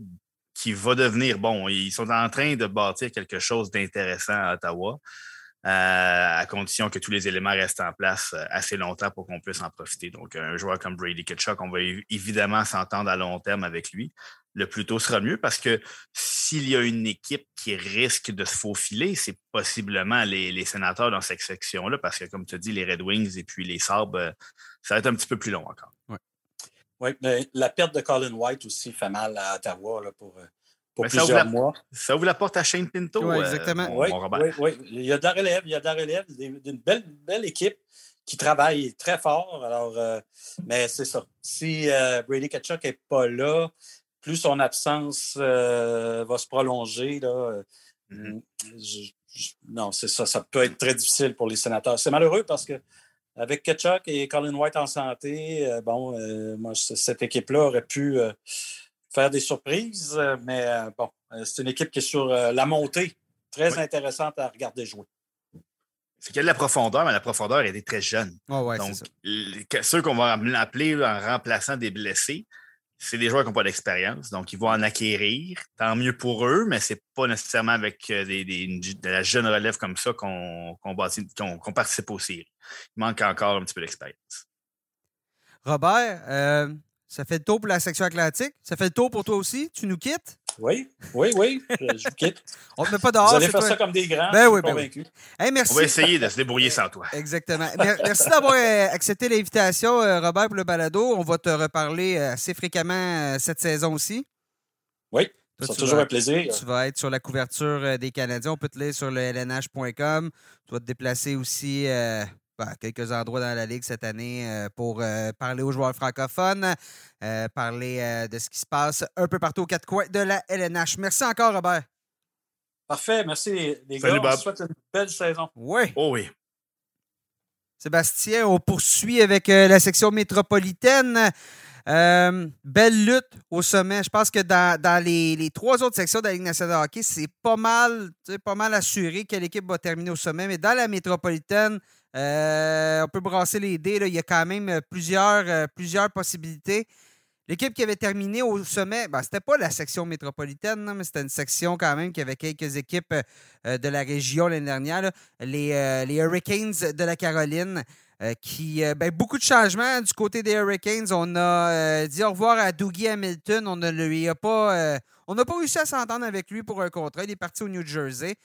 [SPEAKER 3] qui va devenir bon. Ils sont en train de bâtir quelque chose d'intéressant à Ottawa. à condition que tous les éléments restent en place assez longtemps pour qu'on puisse en profiter. Donc, un joueur comme Brady Kitchuk, on va évidemment s'entendre à long terme avec lui le plus tôt sera mieux parce que s'il y a une équipe qui risque de se faufiler, c'est possiblement les, sénateurs dans cette section-là parce que, comme tu dis, les Red Wings et puis les Sabres, euh, ça va être un petit peu plus long encore.
[SPEAKER 2] Oui, mais la perte de Colin White aussi fait mal à Ottawa là, pour, euh, pour plusieurs mois.
[SPEAKER 3] Ça ouvre la porte à Shane Pinto.
[SPEAKER 1] Oui, euh, exactement.
[SPEAKER 2] oui, oui, Il y a de la relève, il y a de la relève, d'une belle, belle équipe qui travaille très fort. Alors, mais c'est ça. Si Brady Ketchuk n'est pas là, plus son absence euh, va se prolonger, là, euh, mmh non, c'est ça. Ça peut être très difficile pour les sénateurs. C'est malheureux parce que avec Ketchuk et Colin White en santé, euh, bon, moi, cette équipe-là aurait pu faire des surprises, mais bon, c'est une équipe qui est sur la montée. Très intéressante à regarder jouer.
[SPEAKER 3] C'est qu'il y a de la profondeur, mais la profondeur elle est très jeune.
[SPEAKER 1] Donc,
[SPEAKER 3] ceux qu'on va appeler en remplaçant des blessés, c'est des joueurs qui n'ont pas d'expérience, donc ils vont en acquérir. Tant mieux pour eux, mais c'est pas nécessairement avec euh, des, de la jeune relève comme ça qu'on participe aux séries. Il manque encore un petit peu d'expérience.
[SPEAKER 1] Robert, euh, ça fait le tour pour la section atlantique. Ça fait le tour pour toi aussi. Tu nous quittes?
[SPEAKER 2] Oui, oui, oui. Je vous [LAUGHS] quitte.
[SPEAKER 1] On ne te met pas dehors.
[SPEAKER 2] Vous allez faire ça comme des grands.
[SPEAKER 1] Ben oui, ben convaincu.
[SPEAKER 3] merci. On va essayer de se débrouiller sans toi.
[SPEAKER 1] Exactement. Merci d'avoir euh, accepté l'invitation, euh, Robert, pour le balado. On va te reparler euh, assez fréquemment cette saison aussi.
[SPEAKER 2] Oui. C'est toujours un plaisir.
[SPEAKER 1] Tu vas être sur la couverture des Canadiens. On peut te lire sur le lnh.com. Tu vas te déplacer aussi à quelques endroits dans la Ligue cette année euh, pour euh, parler aux joueurs francophones, euh, parler de ce qui se passe un peu partout aux quatre coins de la LNH. Merci encore, Robert.
[SPEAKER 2] Parfait. Merci, les gars. On souhaite une belle saison.
[SPEAKER 1] Oui.
[SPEAKER 3] Oh oui.
[SPEAKER 1] Sébastien, on poursuit avec la section métropolitaine. belle lutte au sommet. Je pense que dans, les, trois autres sections de la Ligue nationale de hockey, c'est pas mal, pas mal assuré quelle équipe va terminer au sommet. Mais dans la métropolitaine, euh, on peut brasser les dés. Il y a quand même euh, plusieurs, euh, plusieurs possibilités. L'équipe qui avait terminé au sommet, ben, ce n'était pas la section métropolitaine, mais c'était une section quand même qui avait quelques équipes de la région l'année dernière, les, les, Hurricanes de la Caroline. qui ben, beaucoup de changements du côté des Hurricanes. On a dit au revoir à Dougie Hamilton. On ne lui a pas, on n'a pas réussi à s'entendre avec lui pour un contrat. Il est parti au New Jersey.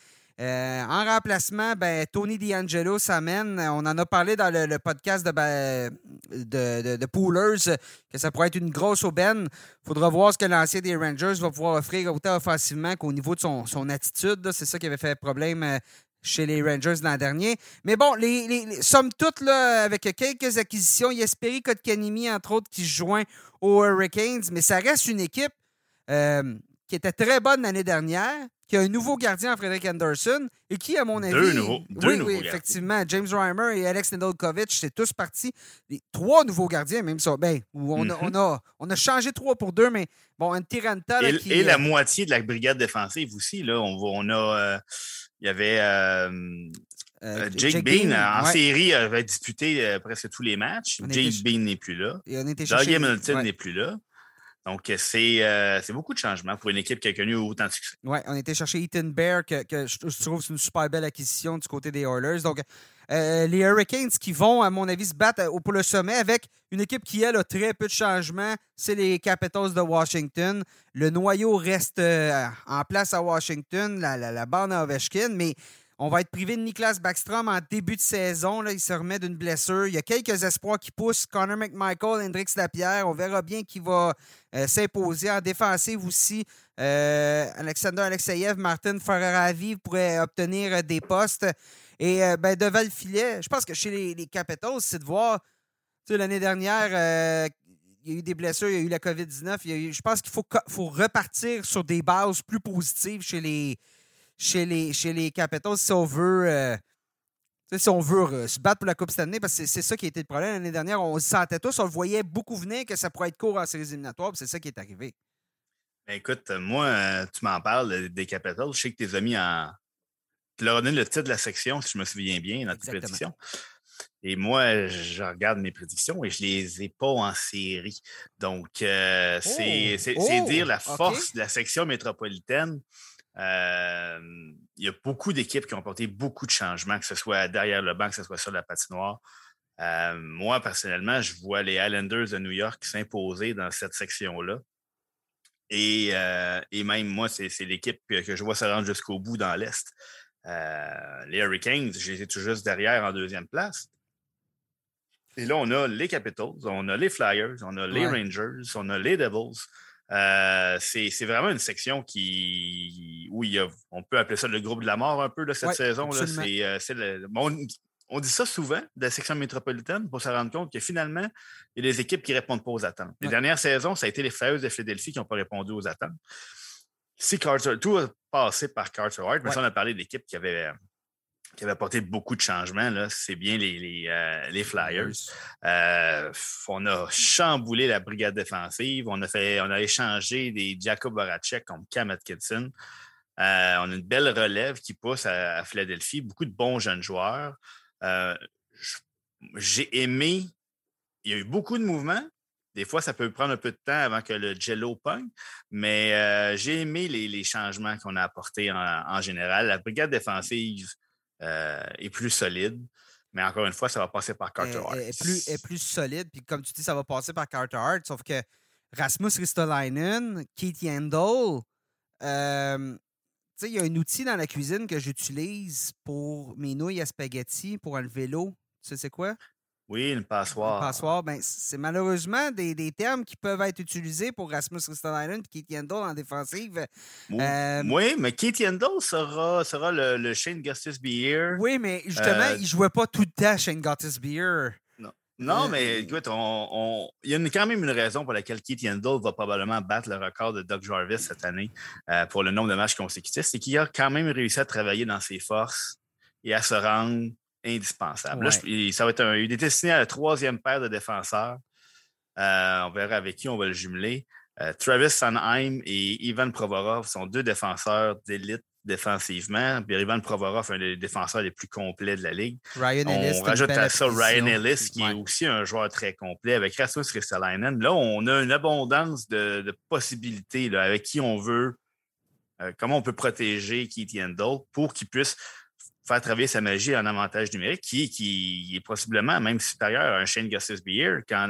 [SPEAKER 1] Euh, en remplacement, ben, Tony D'Angelo s'amène. On en a parlé dans le, podcast de, ben, de, de, Poolers, que ça pourrait être une grosse aubaine. Il faudra voir ce que l'ancien des Rangers va pouvoir offrir autant offensivement qu'au niveau de son, son attitude. C'est ça qui avait fait problème euh, chez les Rangers l'an dernier. Mais bon, les, les, somme toute, là, avec quelques acquisitions, il y a Speri Kotkanimi, entre autres, qui se joint aux Hurricanes, mais ça reste une équipe euh, qui était très bonne l'année dernière, qui a un nouveau gardien, Frédéric Anderson, et qui, à mon avis.
[SPEAKER 3] Deux nouveaux. Deux
[SPEAKER 1] oui,
[SPEAKER 3] nouveaux
[SPEAKER 1] oui, effectivement. James Reimer et Alex Nedeljkovic, c'est tous partis. Les trois nouveaux gardiens, même ça. Ben, on, a, mm-hmm. on, a, on, a, changé trois pour deux, mais bon, un Tiranta.
[SPEAKER 3] et,
[SPEAKER 1] qui,
[SPEAKER 3] et la moitié de la brigade défensive aussi. Là, on, on a. Euh, il y avait. Euh, euh, Jake, Bean, en série, avait disputé presque tous les matchs. Jake Bean n'est plus là. Doug Hamilton n'est plus là. Donc, euh, c'est beaucoup de changements pour une équipe qui a connu autant de succès.
[SPEAKER 1] Oui, on été chercher Ethan Bear, que, je trouve c'est une super belle acquisition du côté des Oilers. Donc, euh, les Hurricanes qui vont, à mon avis, se battre euh, pour le sommet avec une équipe qui, elle, a très peu de changements, c'est les Capitals de Washington. Le noyau reste en place à Washington, la, la, la bande à Ovechkin, mais on va être privé de Niklas Backstrom en début de saison. Là, il se remet d'une blessure. Il y a quelques espoirs qui poussent. Connor McMichael, Hendrix Lapierre. On verra bien qui va euh, s'imposer. En défensive aussi, euh, Alexander Alexeyev, Martin Ferraravi pourraient obtenir euh, des postes. Et ben, devant le filet, je pense que chez les, Capitals, c'est de voir. L'année dernière, il y a eu des blessures, il y a eu la COVID-19. Je pense qu'il faut, faut repartir sur des bases plus positives chez les, chez les, chez les Capitals si on veut. Euh, si on veut euh, se battre pour la Coupe Stanley, parce que c'est ça qui a été le problème l'année dernière. On se sentait tous, on le voyait beaucoup venir que ça pourrait être court en séries éliminatoires, c'est ça qui est arrivé.
[SPEAKER 3] Ben, écoute, moi, euh, tu m'en parles des Capitals. Je sais que tes amis en. Tu leur as donné le titre de la section, si je me souviens bien, dans tes prédictions. Et moi, je regarde mes prédictions et je les ai pas en série. Donc, c'est oh! dire la force de la section métropolitaine il y a beaucoup d'équipes qui ont apporté beaucoup de changements, que ce soit derrière le banc, que ce soit sur la patinoire. moi, personnellement, je vois les Islanders de New York s'imposer dans cette section-là. Et, même moi, c'est l'équipe que je vois se rendre jusqu'au bout dans l'Est. les Hurricanes, j'étais tout juste derrière en deuxième place. Et là, on a les Capitals, on a les Flyers, on a les Rangers, on a les Devils. Euh, c'est vraiment une section qui où on peut appeler ça le groupe de la mort un peu de cette saison. Là. Euh, on, dit ça souvent de la section métropolitaine pour se rendre compte que finalement, il y a des équipes qui ne répondent pas aux attentes. Les dernières saisons, ça a été les Flyers de Philadelphie qui n'ont pas répondu aux attentes. Si Carter, tout a passé par Carter Hart, mais ça, on a parlé d'équipes qui avaient qui avait apporté beaucoup de changements, c'est bien les, les, euh, Flyers. Euh, on a chamboulé la brigade défensive. On a, fait, on a échangé des Jacob Voracek contre Cam Atkinson. Euh, on a une belle relève qui pousse à, Philadelphie. Beaucoup de bons jeunes joueurs. J'ai aimé. Il y a eu beaucoup de mouvements. Des fois, ça peut prendre un peu de temps avant que le jello pogne, mais j'ai aimé les, changements qu'on a apportés en, en, général. La brigade défensive, est plus solide. Mais encore une fois, ça va passer par Carter Hart.
[SPEAKER 1] Est, plus, est plus solide. Puis comme tu dis, ça va passer par Carter Hart. Sauf que Rasmus Ristolainen, Keith Yandel, euh, il y a un outil dans la cuisine que j'utilise pour mes nouilles à spaghetti, pour enlever l'eau. Tu sais c'est quoi?
[SPEAKER 3] Oui, une passoire.
[SPEAKER 1] Une passoire, ben, c'est malheureusement des, des, termes qui peuvent être utilisés pour Rasmus Ristolainen et Keith Yandel en défensive.
[SPEAKER 3] Euh, oui, mais Keith Yandel sera, sera le, le Shane Gustis Beer.
[SPEAKER 1] Oui, mais justement, euh, il ne jouait pas tout le temps Shane Gustis Beer.
[SPEAKER 3] Non. Non, euh, mais écoute, on, il y a quand même une raison pour laquelle Keith Yandel va probablement battre le record de Doug Jarvis cette année pour le nombre de matchs consécutifs. C'est qu'il a quand même réussi à travailler dans ses forces et à se rendre indispensable. Là, ça va être un, il est destiné à la troisième paire de défenseurs. Euh, on verra avec qui on va le jumeler. Euh, Travis Sanheim et Ivan Provorov sont deux défenseurs d'élite défensivement. Puis Ivan Provorov, un des défenseurs les plus complets de la ligue.
[SPEAKER 1] Ryan Ellis,
[SPEAKER 3] on rajoute à ça Ryan Ellis, qui est aussi un joueur très complet. Avec Rasmus Ristolainen, là, on a une abondance de, possibilités là, avec qui on veut, euh, comment on peut protéger Keith Yandel pour qu'il puisse faire travailler sa magie en avantage numérique qui, qui est possiblement même supérieur à un Shane Gustis Beer quand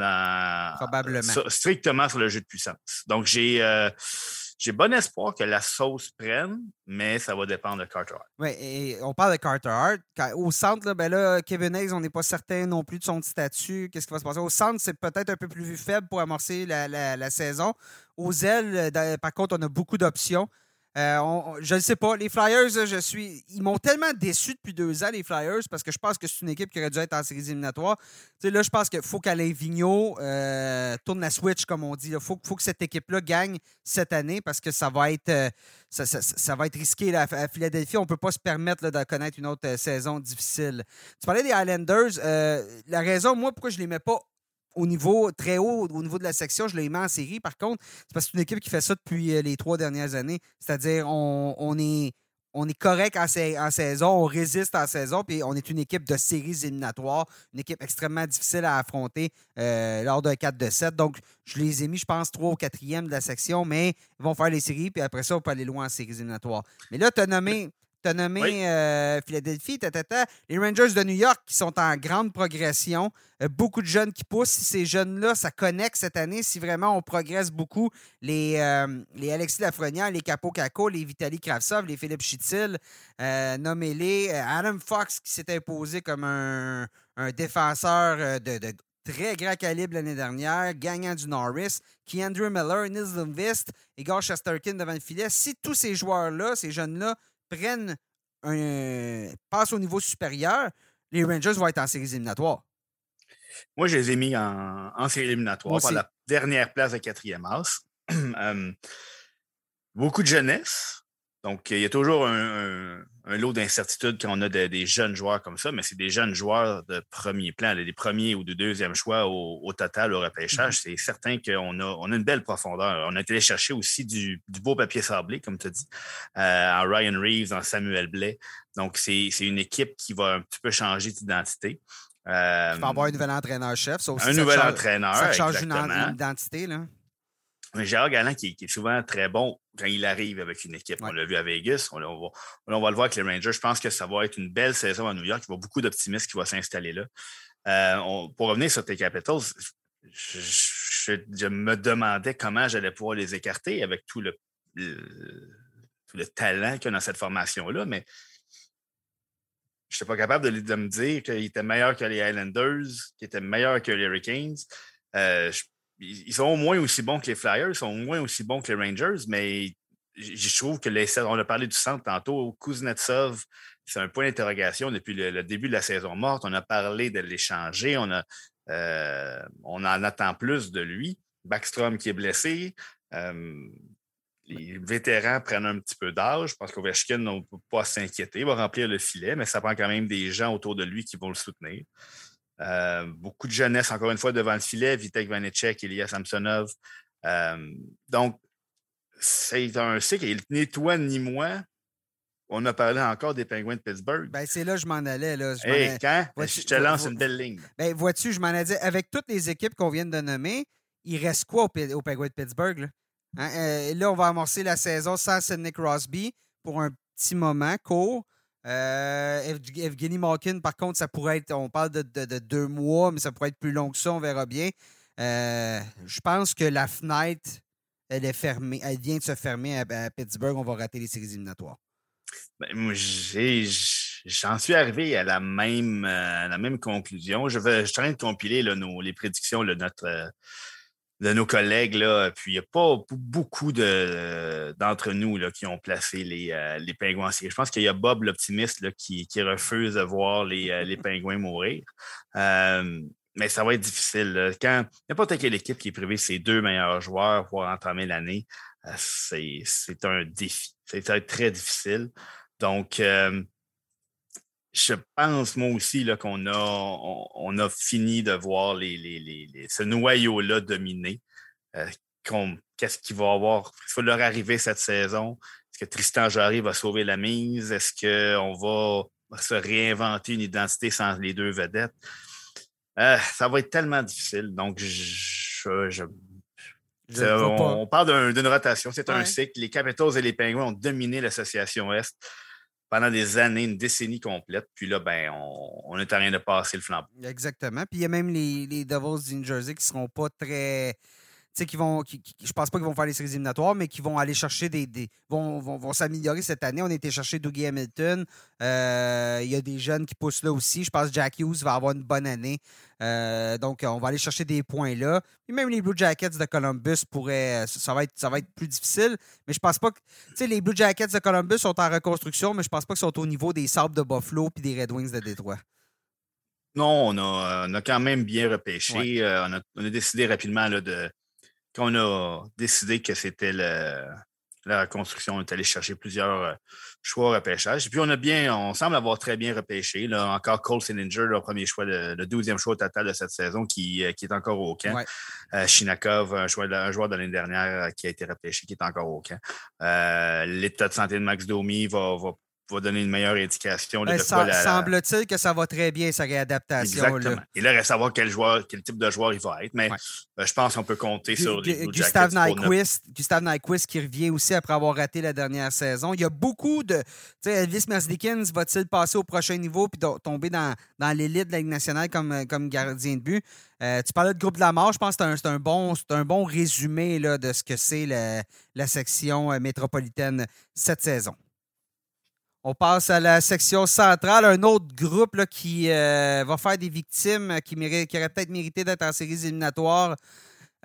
[SPEAKER 1] Probablement.
[SPEAKER 3] strictement sur le jeu de puissance. Donc, j'ai euh, j'ai bon espoir que la sauce prenne, mais ça va dépendre de Carter Hart.
[SPEAKER 1] Oui, et on parle de Carter Hart. Au centre, là, ben là, Kevin Hayes, on n'est pas certain non plus de son statut. Qu'est-ce qui va se passer? Au centre, c'est peut-être un peu plus faible pour amorcer la, la saison. Aux ailes, par contre, on a beaucoup d'options. Euh, je ne sais pas. Les Flyers, je suis. Ils m'ont tellement déçu depuis deux ans, les Flyers, parce que je pense que c'est une équipe qui aurait dû être en séries éliminatoires. Là, je pense qu'il faut qu'Alain Vigneault euh, tourne la switch, comme on dit. Il faut, que cette équipe-là gagne cette année parce que ça va être, euh, ça, va être risqué à Philadelphie. On ne peut pas se permettre de connaître une autre saison difficile. Tu parlais des Islanders. la raison, moi, pourquoi je ne les mets pas au niveau très haut, au niveau de la section, je l'ai mis en série. Par contre, c'est parce que c'est une équipe qui fait ça depuis euh, les trois dernières années. C'est-à-dire, on, est, on est correct en, saison, on résiste en saison, puis on est une équipe de séries éliminatoires, une équipe extrêmement difficile à affronter euh, lors d'un 4 de 7. Donc, je les ai mis, je pense, 3 au 4e de la section, mais ils vont faire les séries, puis après ça, on peut aller loin en séries éliminatoires. Mais là, tu as nommé tu as nommé euh, Philadelphie, les Rangers de New York qui sont en grande progression. Euh, beaucoup de jeunes qui poussent. Si ces jeunes-là, ça connecte cette année, si vraiment on progresse beaucoup, les, euh, les Alexis Lafrenière, les Capo Caco, les Vitaly Kravtsov, les Philippe Chitil, nommez-les. Adam Fox qui s'est imposé comme un, défenseur de, très grand calibre l'année dernière, gagnant du Norris, qui Andrew Miller, Nils Lundqvist, Igor Shesterkin devant le filet. Si tous ces joueurs-là, ces jeunes-là, prennent un. passent au niveau supérieur, les Rangers vont être en séries éliminatoires.
[SPEAKER 3] Moi, je les ai mis en, en séries éliminatoires par la dernière place de quatrième as. [CLEARS THROAT] Euh, beaucoup de jeunesse. Donc, il y a toujours un, lot d'incertitudes quand on a des jeunes joueurs comme ça, mais c'est des jeunes joueurs de premier plan, des premiers ou de deuxième choix au, total au repêchage. Mm-hmm. C'est certain qu'on a, on a une belle profondeur. On a été chercher aussi du, beau papier sablé, comme tu as dit, euh, en Ryan Reeves, en Samuel Blais. Donc, c'est une équipe qui va un petit peu changer d'identité.
[SPEAKER 1] Euh, tu vas avoir un nouvel entraîneur-chef.
[SPEAKER 3] un nouvel entraîneur.
[SPEAKER 1] Ça change une, identité. Là.
[SPEAKER 3] Gérard Galland, qui, est souvent très bon quand il arrive avec une équipe. On l'a vu à Vegas, on, va, on, va, le voir avec les Rangers. Je pense que ça va être une belle saison à New York. Il y a beaucoup d'optimisme qui va s'installer là. Euh, pour revenir sur tes Capitals, je, me demandais comment j'allais pouvoir les écarter avec tout le, le talent qu'il y a dans cette formation-là, mais je n'étais pas capable de, me dire qu'il était meilleur que les Islanders, qu'il était meilleur que les Hurricanes. Euh, ils sont au moins aussi bons que les Flyers, ils sont au moins aussi bons que les Rangers, mais je trouve que les, on a parlé du centre tantôt, Kuznetsov, c'est un point d'interrogation depuis le, début de la saison morte. On a parlé de l'échanger, on, euh, on en attend plus de lui. Backstrom qui est blessé. Euh, les vétérans prennent un petit peu d'âge. Je pense qu'Ovechkin ne peut pas s'inquiéter. Il va remplir le filet, mais ça prend quand même des gens autour de lui qui vont le soutenir. Euh, beaucoup de jeunesse, encore une fois, devant le filet. Vitek Vanecek, Ilya Samsonov. Euh, donc, c'est un cycle. ni toi ni moi, on a parlé encore des Penguins de Pittsburgh.
[SPEAKER 1] Ben, c'est là que je m'en allais. Là.
[SPEAKER 3] Je quand? je te lance une belle ligne.
[SPEAKER 1] Ben, vois-tu, je m'en ai dit, avec toutes les équipes qu'on vient de nommer, il reste quoi aux, Penguins de Pittsburgh? Là? Hein, euh, là, on va amorcer la saison sans Sidney Crosby pour un petit moment court. Euh, Evgeny Malkin, par contre, ça pourrait être, on parle de, deux mois, mais ça pourrait être plus long que ça, on verra bien. Euh, je pense que la fenêtre, elle est fermée, elle vient de se fermer à, Pittsburgh, on va rater les séries éliminatoires.
[SPEAKER 3] Ben, j'en suis arrivé à la même, même conclusion. Je, suis en train de compiler les prédictions de notre de nos collègues. Là, puis il n'y a pas beaucoup d'entre nous là, qui ont placé les, euh, les pingouins en série. Je pense qu'il y a Bob l'optimiste qui, qui, refuse de voir les, euh, les [LAUGHS] pingouins mourir. Euh, mais ça va être difficile. Quand n'importe quelle équipe qui est privée ses deux meilleurs joueurs pour entamer l'année, c'est un défi. Ça va être très difficile. Donc, je pense, moi aussi, qu'on a, on, a fini de voir les, les, ce noyau-là dominer. Euh, qu'est-ce qu'il va avoir? Qu'il va leur arriver cette saison? Est-ce que Tristan Jarry va sauver la mise? Est-ce qu'on va se réinventer une identité sans les deux vedettes? Euh, ça va être tellement difficile. Donc, je, on, parle d'une rotation. C'est un cycle. Les Capitals et les Penguins ont dominé l'association Est pendant des années, une décennie complète. Puis là, ben, on, est en train de passer le flambeau.
[SPEAKER 1] Exactement. Puis il y a même les, les Devils du New Jersey qui ne seront pas très sais, qui vont, qui, je pense pas qu'ils vont faire les séries éliminatoires, mais qui vont aller chercher des. des vont, vont, vont s'améliorer cette année. On a été chercher Dougie Hamilton. Euh, il y a des jeunes qui poussent là aussi. Je pense que Jack Hughes va avoir une bonne année. Euh, donc, on va aller chercher des points là. Et même les Blue Jackets de Columbus pourraient. Ça va être, ça va être plus difficile. Mais je pense pas que. Tu sais, les Blue Jackets de Columbus sont en reconstruction, mais je pense pas qu'ils sont au niveau des Sabres de Buffalo et des Red Wings de Détroit.
[SPEAKER 3] Non, on a, on a, quand même bien repêché. Euh, on, a, on, a, décidé rapidement là, de, qu'on a décidé que c'était la reconstruction, on est allé chercher plusieurs euh, choix au repêchage. Et puis, on a bien, on semble avoir très bien repêché. Là, encore Cole Sininger, le premier choix, le, 12e choix au total de cette saison, qui, euh, qui est encore au camp. Euh, Shinakov, un, choix, un joueur de l'année dernière qui a été repêché, qui est encore au camp. L'état de santé de Max Domi va, va va donner une meilleure indication.
[SPEAKER 1] Ben, semble-t-il que ça va très bien, sa réadaptation.
[SPEAKER 3] Exactement. Là. Il reste à savoir quel, joueur, quel type de joueur il va être, mais euh, je pense qu'on peut compter sur les
[SPEAKER 1] Gustave Nyquist, Gustave Nyquist qui revient aussi après avoir raté la dernière saison. Il y a beaucoup de... Tu sais, Elvis Merzlikins va-t-il passer au prochain niveau puis tomber dans, dans l'élite de la Ligue nationale comme, euh, comme gardien de but? Euh, tu parlais de groupe de la mort, je pense que c'est un, bon, un bon résumé là, de ce que c'est la section métropolitaine cette saison. On passe à la section centrale, un autre groupe qui euh, va faire des victimes qui, qui auraient peut-être mérité d'être en séries éliminatoires.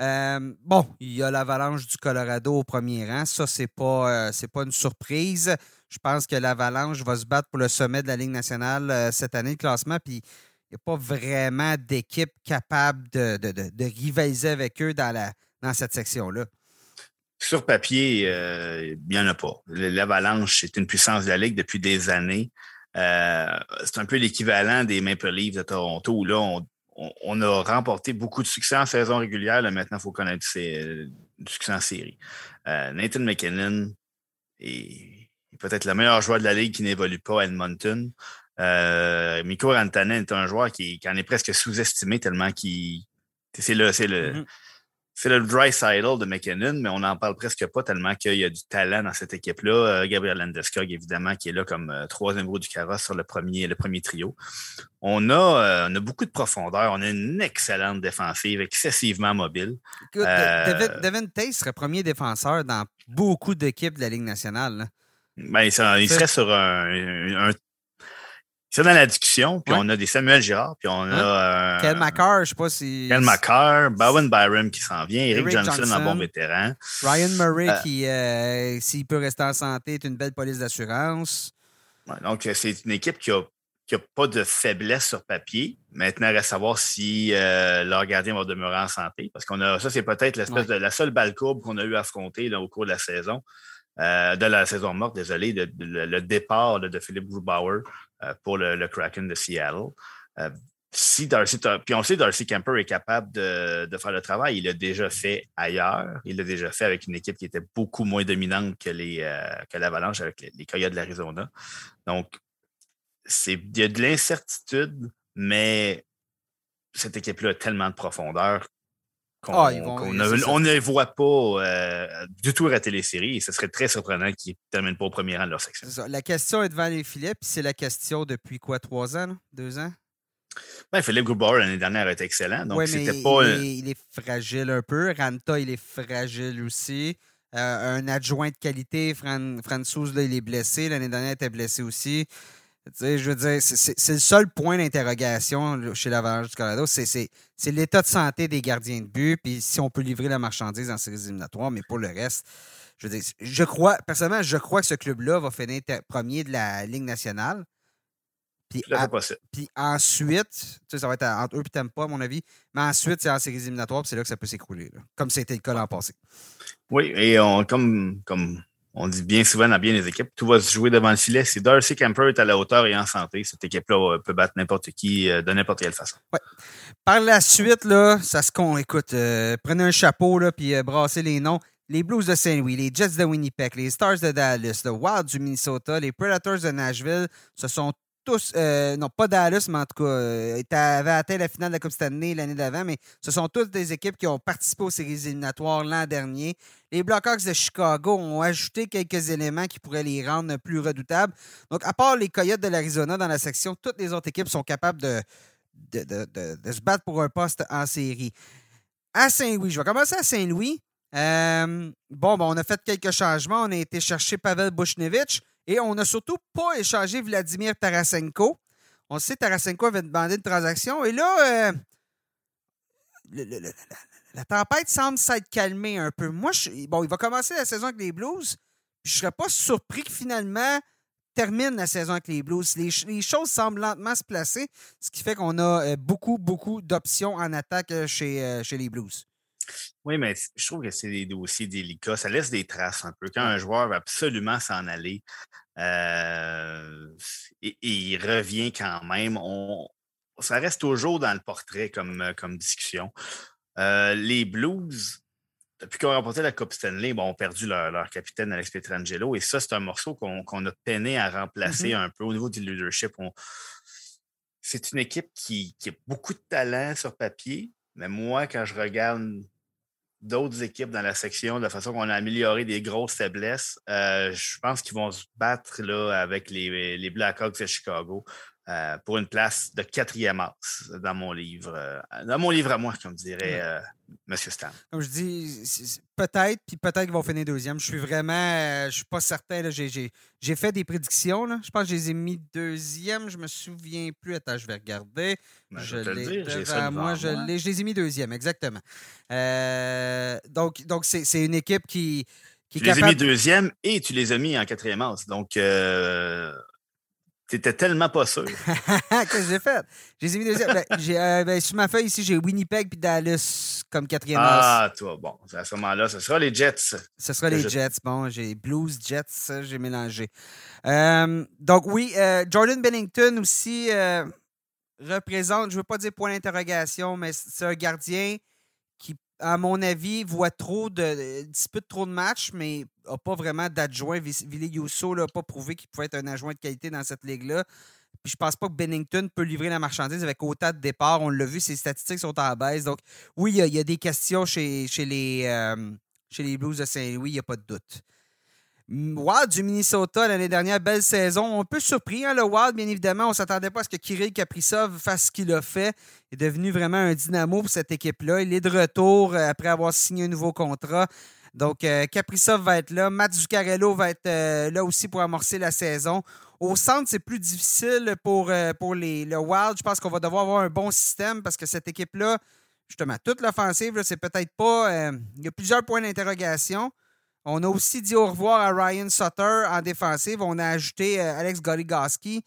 [SPEAKER 1] Euh, bon, il y a l'Avalanche du Colorado au premier rang. Ça, c'est pas, euh, pas une surprise. Je pense que l'Avalanche va se battre pour le sommet de la Ligue nationale cette année, le classement. Puis il n'y a pas vraiment d'équipe capable de, de, rivaliser avec eux dans, dans cette section-là.
[SPEAKER 3] Sur papier, euh, il n'y en a pas. L'Avalanche est une puissance de la Ligue depuis des années. Euh, c'est un peu l'équivalent des Maple Leafs de Toronto. Là, on, a remporté beaucoup de succès en saison régulière. maintenant, il faut connaître du succès en série. Euh, Nathan McKinnon est, peut-être le meilleur joueur de la Ligue qui n'évolue pas à Edmonton. Euh, Mikko Rantanen est un joueur qui, en est presque sous-estimé tellement qu'il. C'est le, c'est le, mm-hmm c'est le dry sidle de McKinnon, mais on n'en parle presque pas tellement qu'il y a du talent dans cette équipe-là. Euh, Gabriel Landeskog, évidemment, qui est là comme euh, troisième roue du carrosse sur le premier, le premier trio. On a, euh, on a beaucoup de profondeur. On a une excellente défensive, excessivement mobile.
[SPEAKER 1] Écoute, Devin, Devin Tate serait premier défenseur dans beaucoup d'équipes de la Ligue nationale.
[SPEAKER 3] Ben, il, serait sur un, c'est dans la discussion, puis on a des Samuel Girard, puis on a.
[SPEAKER 1] Euh, Kel McCarr, je sais pas si.
[SPEAKER 3] Kel McCarr, Bowen Byron qui s'en vient, Eric, Johnson, un bon vétéran.
[SPEAKER 1] Ryan Murray euh, qui, euh, s'il peut rester en santé, est une belle police d'assurance.
[SPEAKER 3] donc, c'est une équipe qui a, qui a pas de faiblesse sur papier. Maintenant, il reste à savoir si leur gardien va demeurer en santé. Parce qu'on a ça, c'est peut-être l'espèce de la seule balle courbe qu'on a eu à affronter au cours de la saison. de la saison morte, désolé, le départ de Philippe Grubauer pour le, Kraken de Seattle. Euh, si Darcy, puis on sait Darcy Kemper est capable de, faire le travail, il l'a déjà fait ailleurs. Il l'a déjà fait avec une équipe qui était beaucoup moins dominante que, les, euh, que l'Avalanche avec les, Coyotes de l'Arizona. Donc, c'est, il y a de l'incertitude, mais cette équipe-là a tellement de profondeur ah, qu'on ne, voit pas euh, du tout rater les séries et ce serait très surprenant qu'ils ne terminent pas au premier rang de leur section.
[SPEAKER 1] La question est devant les filets, puis c'est la question depuis quoi, trois ans, deux ans?
[SPEAKER 3] Ben, Philippe Grubauer l'année dernière a été excellent. Donc c'était
[SPEAKER 1] pas. Il est, fragile un peu. Ranta, il est fragile aussi. Euh, un adjoint de qualité, Fran, là, il est blessé. L'année dernière, il était blessé aussi je veux dire, c'est le seul point d'interrogation chez l'Avalanche du Colorado, c'est l'état de santé des gardiens de but, puis si on peut livrer la marchandise en séries éliminatoires, mais pour le reste, je veux dire, je crois, personnellement, je crois que ce club-là va finir premier de la Ligue nationale. Puis, puis ensuite, ça va être entre eux et pas, à mon avis, mais ensuite, c'est en séries éliminatoires, c'est là que ça peut s'écrouler, comme c'était le cas l'an passé.
[SPEAKER 3] Oui, et on, comme, comme on dit bien souvent dans bien les équipes, tout va se jouer devant le filet. Si Darcy Camper est à la hauteur et en santé, cette équipe-là peut battre n'importe qui euh, de n'importe quelle façon.
[SPEAKER 1] Par la suite, là, ça se con. Écoute, euh, prenez un chapeau là, puis euh, brassez les noms. Les Blues de Saint-Louis, les Jets de Winnipeg, les Stars de Dallas, le Wild du Minnesota, les Predators de Nashville se sont euh, non pas Dallas, mais en tout cas, euh, avaient atteint la finale de la Coupe Stanley l'année d'avant, mais ce sont toutes des équipes qui ont participé aux séries éliminatoires l'an dernier. Les Blackhawks de Chicago ont ajouté quelques éléments qui pourraient les rendre plus redoutables. Donc, à part les Coyotes de l'Arizona dans la section, toutes les autres équipes sont capables de, de, se battre pour un poste en série. À Saint-Louis, je vais commencer à Saint-Louis. Euh, bon, bon, on a fait quelques changements. On a été chercher Pavel Bushnevich. Et on n'a surtout pas échangé Vladimir Tarasenko. On sait que Tarasenko avait demandé une transaction. Et là, euh, la tempête semble s'être calmée un peu. Moi, bon, il va commencer la saison avec les Blues. Je ne serais pas surpris que finalement termine la saison avec les Blues. Les, choses semblent lentement se placer, ce qui fait qu'on a euh, beaucoup, beaucoup d'options en attaque euh, chez, chez les Blues.
[SPEAKER 3] Oui, mais je trouve que c'est des dossiers délicats. Ça laisse des traces un peu. Quand un joueur veut absolument s'en aller euh, et, il revient quand même, on, ça reste toujours dans le portrait comme, euh, comme discussion. Euh, les Blues, depuis qu'on a remporté la Coupe Stanley, bon, ont perdu leur, capitaine Alex Petrangelo. Et ça, c'est un morceau qu'on a peiné à remplacer mmh un peu au niveau du leadership. C'est une équipe qui, qui a beaucoup de talent sur papier, mais moi, quand je regarde d'autres équipes dans la section, de la façon qu'on a amélioré des grosses faiblesses, euh, je pense qu'ils vont se battre là, avec les, les Blackhawks de Chicago. Euh, pour une place de quatrième as dans mon livre, euh, dans mon livre à moi, comme dirait euh, M. Stan.
[SPEAKER 1] Comme je dis, peut-être, puis peut-être qu'ils vont finir deuxième. Je suis vraiment, je suis pas certain. J'ai fait des prédictions. Là. Je pense que je les ai mis deuxième. Je me souviens plus. Attends, je vais regarder.
[SPEAKER 3] Ben, je, l'ai
[SPEAKER 1] devant moi. Je, les, je les ai mis deuxième, exactement. donc, donc c'est une équipe qui. qui
[SPEAKER 3] tu les as mis deuxième et tu les as mis en quatrième as. Donc, T'étais tellement pas sûr. [LAUGHS]
[SPEAKER 1] Qu'est-ce que j'ai fait? J'ai mis deuxième. Ben, euh, ben, sur ma feuille ici, j'ai Winnipeg puis Dallas comme quatrième
[SPEAKER 3] Ah, toi, bon. À ce moment-là, ce sera les Jets.
[SPEAKER 1] Ce sera les Jets. Bon, j'ai Blues, Jets, j'ai mélangé. Euh, donc, oui, euh, Jordan Bennington aussi représente, je ne veux pas dire point d'interrogation, mais c'est un gardien à mon avis, voit trop de. dispute trop de matchs, mais n'a pas vraiment d'adjoint. Ville Yousso n'a pas prouvé qu'il pouvait être un adjoint de qualité dans cette ligue-là. Puis je pense pas que Bennington peut livrer la marchandise avec autant de départs. On l'a vu, ses statistiques sont en baisse. Donc, oui, il y, a des questions chez, chez, les, euh, chez les Blues de Saint-Louis, il n'y a pas de doute. Wild du Minnesota l'année dernière, belle saison. Un peu surpris, hein, le Wild, bien évidemment. On ne s'attendait pas à ce que Kirill Kaprizov fasse ce qu'il a fait. Il est devenu vraiment un dynamo pour cette équipe-là. Il est de retour euh, après avoir signé un nouveau contrat. Donc, euh, Kaprizov va être là. Matt Zuccarello va être euh, là aussi pour amorcer la saison. Au centre, c'est plus difficile pour, les, le Wild. Je pense qu'on va devoir avoir un bon système parce que cette équipe-là, justement, toute l'offensive, c'est peut-être pas. il y a plusieurs points d'interrogation. On a aussi dit au revoir à Ryan Sutter en défensive. On a ajouté euh, Alex Goligoski.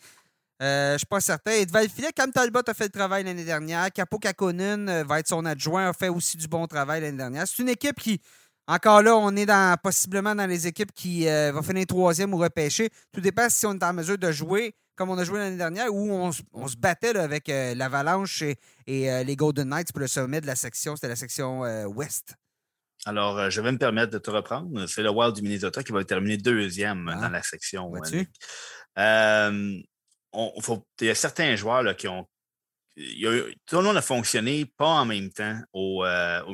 [SPEAKER 1] Euh, je ne suis pas certain. Et devant le Talbot a fait le travail l'année dernière. Capo Kakonen euh, va être son adjoint, a fait aussi du bon travail l'année dernière. C'est une équipe qui, encore là, on est dans, possiblement dans les équipes qui vont finir troisième ou repêcher. Tout dépend si on est en mesure de jouer comme on a joué l'année dernière, où on, se battait avec l'Avalanche et, et les Golden Knights pour le sommet de la section. C'était la section Ouest.
[SPEAKER 3] Alors, euh, je vais me permettre de te reprendre. C'est le Wild du Minnesota qui va terminer deuxième ah. dans la section. Euh, euh, il y a certains joueurs qui ont. tout le monde a fonctionné pas en même temps au,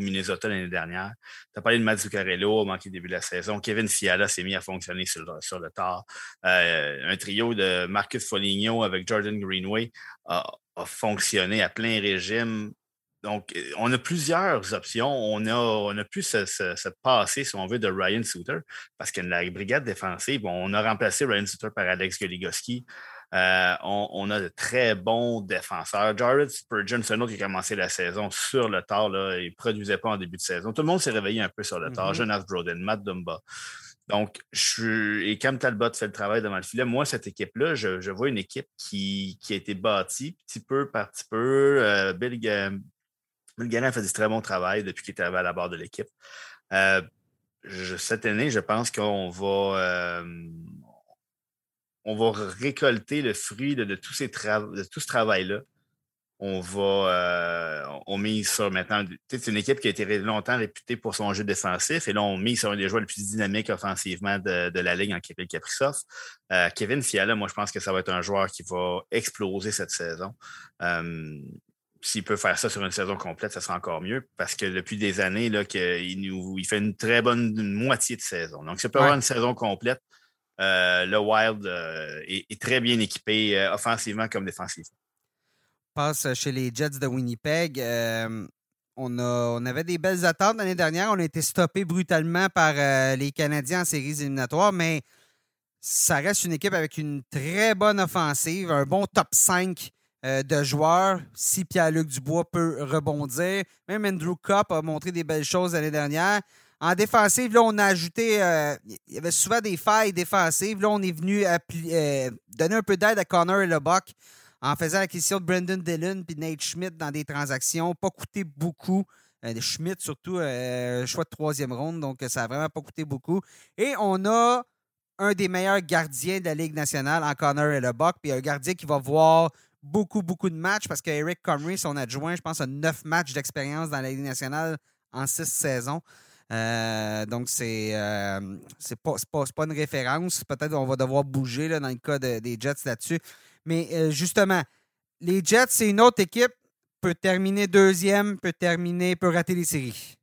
[SPEAKER 3] Minnesota l'année dernière. Tu as parlé de Mazzucarello au manqué début de la saison. Kevin Fiala s'est mis à fonctionner sur le, sur le tard. un trio de Marcus Foligno avec Jordan Greenway a fonctionné à plein régime donc, euh, on a plusieurs options. On a, on a pu se, se, passer, si on veut, de Ryan Suter, parce que la brigade défensive, on a remplacé Ryan Suter par Alex Goligoski. Euh, on, a de très bons défenseurs. Jared Spurgeon, c'est un autre qui a commencé la saison sur le tard. Là, il ne produisait pas en début de saison. Tout le monde s'est réveillé un peu sur le tard. Mm-hmm. Jonas Broden, Matt Dumba. Donc, je, et Cam Talbot fait le travail devant le filet. Moi, cette équipe-là, je, vois une équipe qui, a été bâtie petit peu par petit peu. Euh, Bill, a fait du très bon travail depuis qu'il est arrivé à la barre de l'équipe. Euh, cette année, je pense qu'on va, euh, va récolter le fruit de tout ce travail-là. On va euh, on mise sur maintenant. C'est une équipe qui a été longtemps réputée pour son jeu défensif. Et là, on mise sur un des joueurs les plus dynamiques offensivement de, la Ligue en Kevin Kaprizov. Kevin Fiala, moi, je pense que ça va être un joueur qui va exploser cette saison s'il peut faire ça sur une saison complète, ça sera encore mieux parce que depuis des années, là, il, nous, il fait une très bonne moitié de saison. Donc, s'il peut avoir une saison complète, euh, le Wild euh, est, très bien équipé euh, offensivement comme défensivement.
[SPEAKER 1] Passe chez les Jets de Winnipeg. On, a, on, avait des belles attentes l'année dernière. On a été stoppé brutalement par les Canadiens en séries éliminatoires, mais ça reste une équipe avec une très bonne offensive, un bon top 5 euh, de joueurs. Si Pierre-Luc Dubois peut rebondir. Même Andrew Cup a montré des belles choses l'année dernière. En défensive, là, on a ajouté. Euh, il y avait souvent des failles défensives. Là, on est venu euh, donner un peu d'aide à Connor et Lebock en faisant l'acquisition de Brendan Dillon et Nate Schmidt dans des transactions. Pas coûté beaucoup. Schmidt, surtout, choix de troisième ronde. Donc, ça n'a vraiment pas coûté beaucoup. Et on a un des meilleurs gardiens de la Ligue nationale en Connor et Lebock. Puis un gardien qui va voir beaucoup, beaucoup de matchs parce qu'Eric Comrie, son adjoint, je pense, a neuf matchs d'expérience dans la Ligue nationale en six saisons. Euh, donc, c'est euh, pas, pas, une référence. Peut-être qu'on va devoir bouger là, dans le cas des Jets là-dessus. Mais euh, justement, les Jets, c'est une autre équipe, peut terminer deuxième, peut terminer, peut rater les séries.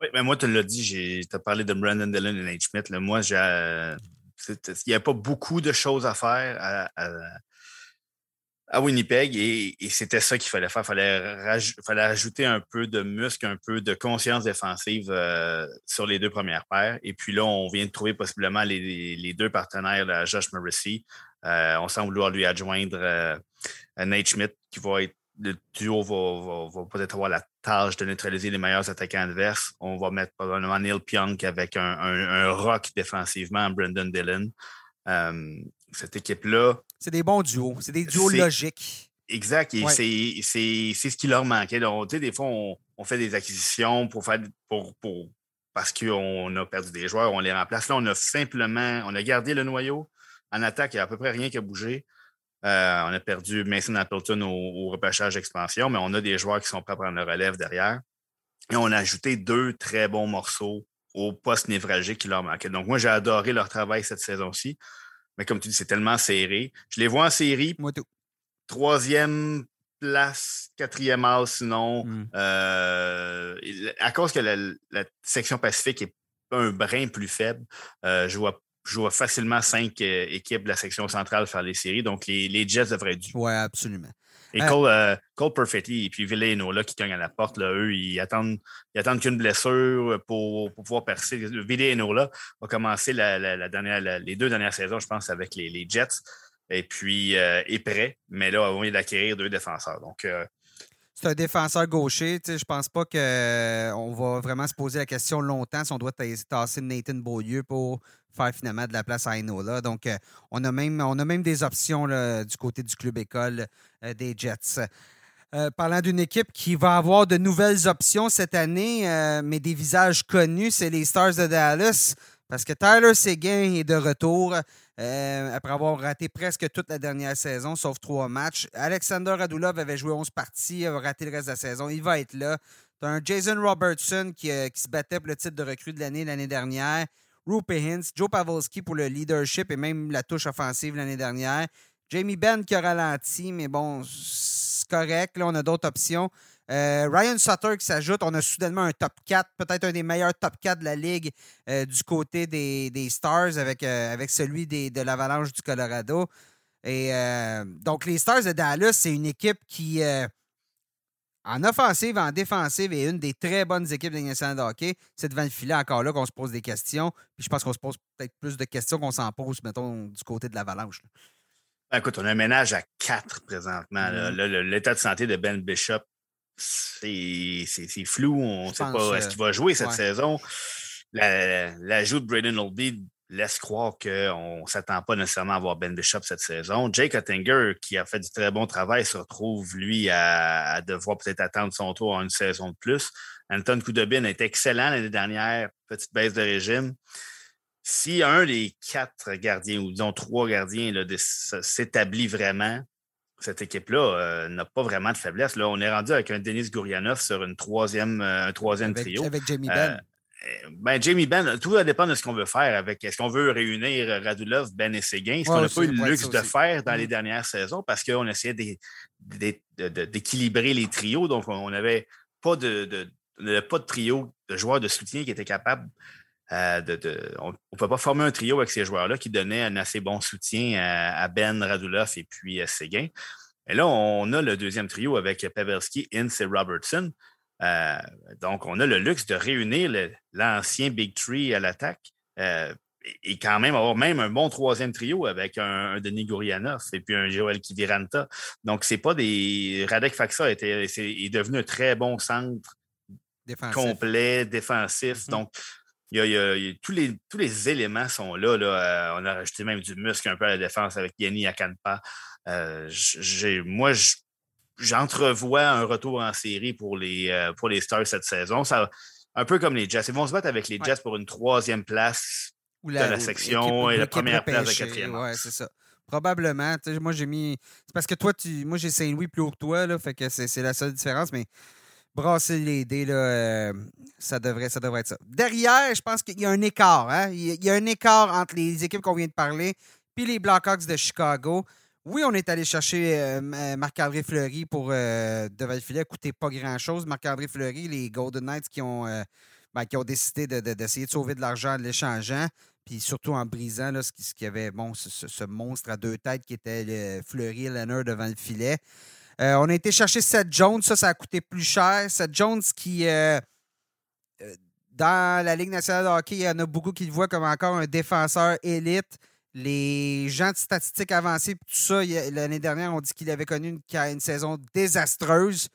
[SPEAKER 3] Oui, mais moi, tu l'as dit, tu as parlé de Brandon Dillon et Nate Schmidt. moi, il n'y a pas beaucoup de choses à faire à Winnipeg et, c'était ça qu'il fallait faire. Il fallait, ajouter un peu de muscle, un peu de conscience défensive euh, sur les deux premières paires. Et puis là, on vient de trouver possiblement les, deux partenaires, là, Josh Morrissey. Euh, on semble vouloir lui adjoindre euh, Nate Schmidt, qui va être le duo va, peut-être avoir la tâche de neutraliser les meilleurs attaquants adverses. On va mettre probablement Neil Pionk avec un, rock défensivement, Brendan Dillon. cette équipe-là,
[SPEAKER 1] c'est des bons duos. C'est des duos logiques.
[SPEAKER 3] Exact. Et c'est ce qui leur manquait. Donc, des fois, on, fait des acquisitions pour faire pour, pour parce qu'on a perdu des joueurs, on les remplace. Là, on a simplement on a gardé le noyau. En attaque, il n'y a à peu près rien qui a bougé. Euh, on a perdu Mason Appleton au, au repêchage d'expansion, mais on a des joueurs qui sont prêts à prendre le relève derrière. Et on a ajouté deux très bons morceaux au poste névralgique qui leur manquait. Donc, moi, j'ai adoré leur travail cette saison-ci Mais comme tu dis, c'est tellement serré. Je les vois en série.
[SPEAKER 1] Moi, tout.
[SPEAKER 3] Troisième place, quatrième as, sinon.
[SPEAKER 1] Mm.
[SPEAKER 3] Euh, à cause que la, la, section Pacifique est un brin plus faible, euh, je, vois, je vois facilement cinq euh, équipes de la section centrale faire les séries. Donc, les, les Jets devraient être.
[SPEAKER 1] Oui, absolument.
[SPEAKER 3] Et Cole, euh, Cole Perfetti et puis Villeno, qui cognent à la porte, là, eux, ils attendent, ils attendent qu'une blessure pour, pour, pouvoir percer. Villeno là va commencer la, la, la dernière, les deux dernières saisons, je pense, avec les, les Jets. Et puis, euh, est prêt. Mais là, on vient d'acquérir deux défenseurs. Donc, euh,
[SPEAKER 1] c'est un défenseur gaucher. Je pense pas qu'on va vraiment se poser la question longtemps si on doit tasser Nathan Beaulieu pour faire finalement de la place à Enola. Donc, euh, on, a même, des options du côté du club école euh, des Jets. Euh, parlant d'une équipe qui va avoir de nouvelles options cette année, mais des visages connus, c'est les Stars de Dallas. Parce que Tyler Seguin est de retour après avoir raté presque toute la dernière saison, sauf trois matchs. Alexander Radulov avait joué 11 parties, a raté le reste de la saison. Il va être là. Tu as un Jason Robertson qui, qui, se battait pour le titre de recrue de l'année l'année dernière. Rupe Hintz, Joe Pavelski pour le leadership et même la touche offensive l'année dernière. Jamie Benn qui a ralenti, mais bon, c'est correct. Là, on a d'autres options. Euh, Ryan Sutter qui s'ajoute. On a soudainement un top 4, peut-être un des meilleurs top 4 de la Ligue euh, du côté des, des Stars avec, euh, avec celui de l'Avalanche du Colorado. Et donc, les Stars de Dallas, c'est une équipe qui, en offensive, en défensive, est une des très bonnes équipes de nationale de hockey. C'est devant le filet encore là qu'on se pose des questions. Puis je pense qu'on se pose peut-être plus de questions qu'on s'en pose, mettons, du côté de l'Avalanche.
[SPEAKER 3] Ben, écoute, on a un ménage à quatre présentement. Mm-hmm. L'état de santé de Ben Bishop, c'est flou. On ne sait pas est-ce qu'il va jouer cette ouais. saison? L'ajout la, de Braden Oldby laisse croire qu'on ne s'attend pas nécessairement à voir Ben Bishop cette saison. Jake Ottinger, qui a fait du très bon travail, se retrouve, lui, à, à devoir peut-être attendre son tour en une saison de plus. Anton Koudobin est excellent l'année dernière, petite baisse de régime. Si un des quatre gardiens, ou disons trois gardiens, s'établit vraiment, cette équipe-là euh, n'a pas vraiment de faiblesse. Là, on est rendu avec un Denis Gourianov sur une troisième, euh, un troisième
[SPEAKER 1] avec,
[SPEAKER 3] trio.
[SPEAKER 1] Avec Jamie Ben.
[SPEAKER 3] Euh, ben, Jamie Ben, tout va dépendre de ce qu'on veut faire avec. Est-ce qu'on veut réunir Radulov, Ben et Séguin? Ce qu'on n'a pas eu le luxe de faire dans mm. les dernières saisons parce qu'on essayait d'équilibrer les trios. Donc, on n'avait pas de, de, pas de trio de joueurs de soutien qui étaient capables euh, de, de, on ne peut pas former un trio avec ces joueurs-là qui donnaient un assez bon soutien à, à Ben Radulov et puis à Séguin. Et là, on a le deuxième trio avec Pavelski, Ince et Robertson. Euh, donc, on a le luxe de réunir l'ancien Big Tree à l'attaque euh, et, et, quand même avoir même un bon troisième trio avec un, un Denis Gourianov et puis un Joel Kiviranta. Donc, c'est pas des. Radek Faxa était, est, est, devenu un très bon centre
[SPEAKER 1] défensif.
[SPEAKER 3] complet, défensif. Mm -hmm. Donc, il y a, il y a, il y a, tous, les, tous les éléments sont là. là. Euh, on a rajouté même du muscle un peu à la défense avec Yanni Akanpa. Euh, moi, j'entrevois un retour en série pour les, euh, pour les Stars cette saison. Ça, un peu comme les Jets. Ils vont se battre avec les Jets ouais. pour une troisième place ou la, de la section équipe, et la première place de quatrième.
[SPEAKER 1] Oui, c'est ça. Probablement. Moi, j'ai mis. C'est parce que toi, tu... moi, j'ai Saint-Louis plus haut que toi, là, fait que c'est la seule différence, mais brasser les dés, là, euh, ça, devrait, ça devrait être ça. Derrière, je pense qu'il y a un écart. Hein? Il y a un écart entre les équipes qu'on vient de parler puis les Blackhawks de Chicago. Oui, on est allé chercher euh, Marc-André Fleury pour euh, devant le filet. Coûtait pas grand-chose. Marc-André Fleury, les Golden Knights qui ont, euh, ben, qui ont décidé d'essayer de, de, sauver de l'argent en l'échangeant, puis surtout en brisant ce, qui, avait bon, ce, monstre à deux têtes qui était le Fleury et Leonard devant le filet. On a été chercher Seth Jones. Ça, ça a coûté plus cher. Seth Jones qui, dans la Ligue nationale de hockey, il y en a beaucoup qui le voient comme encore un défenseur élite. Les gens de statistiques avancées, tout ça, l'année dernière, on dit qu'il avait connu une, saison désastreuse.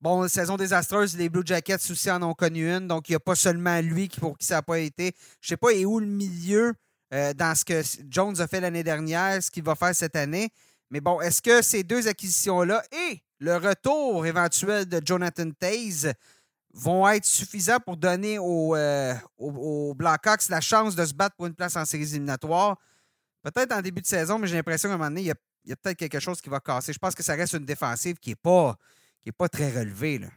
[SPEAKER 1] Bon, saison désastreuse, les Blue Jackets aussi en ont connu une, donc il n'y a pas seulement lui pour qui ça n'a pas été. Je ne sais pas, et où le milieu euh, dans ce que Jones a fait l'année dernière, ce qu'il va faire cette année. Mais bon, est-ce que ces deux acquisitions-là et le retour éventuel de Jonathan Taze vont être suffisants pour donner aux, euh, aux, aux, Blackhawks la chance de se battre pour une place en séries éliminatoires? Peut-être en début de saison, mais j'ai l'impression qu'à un moment donné, il y a, a peut-être quelque chose qui va casser. Je pense que ça reste une défensive qui n'est pas, qui est pas très relevée. Là.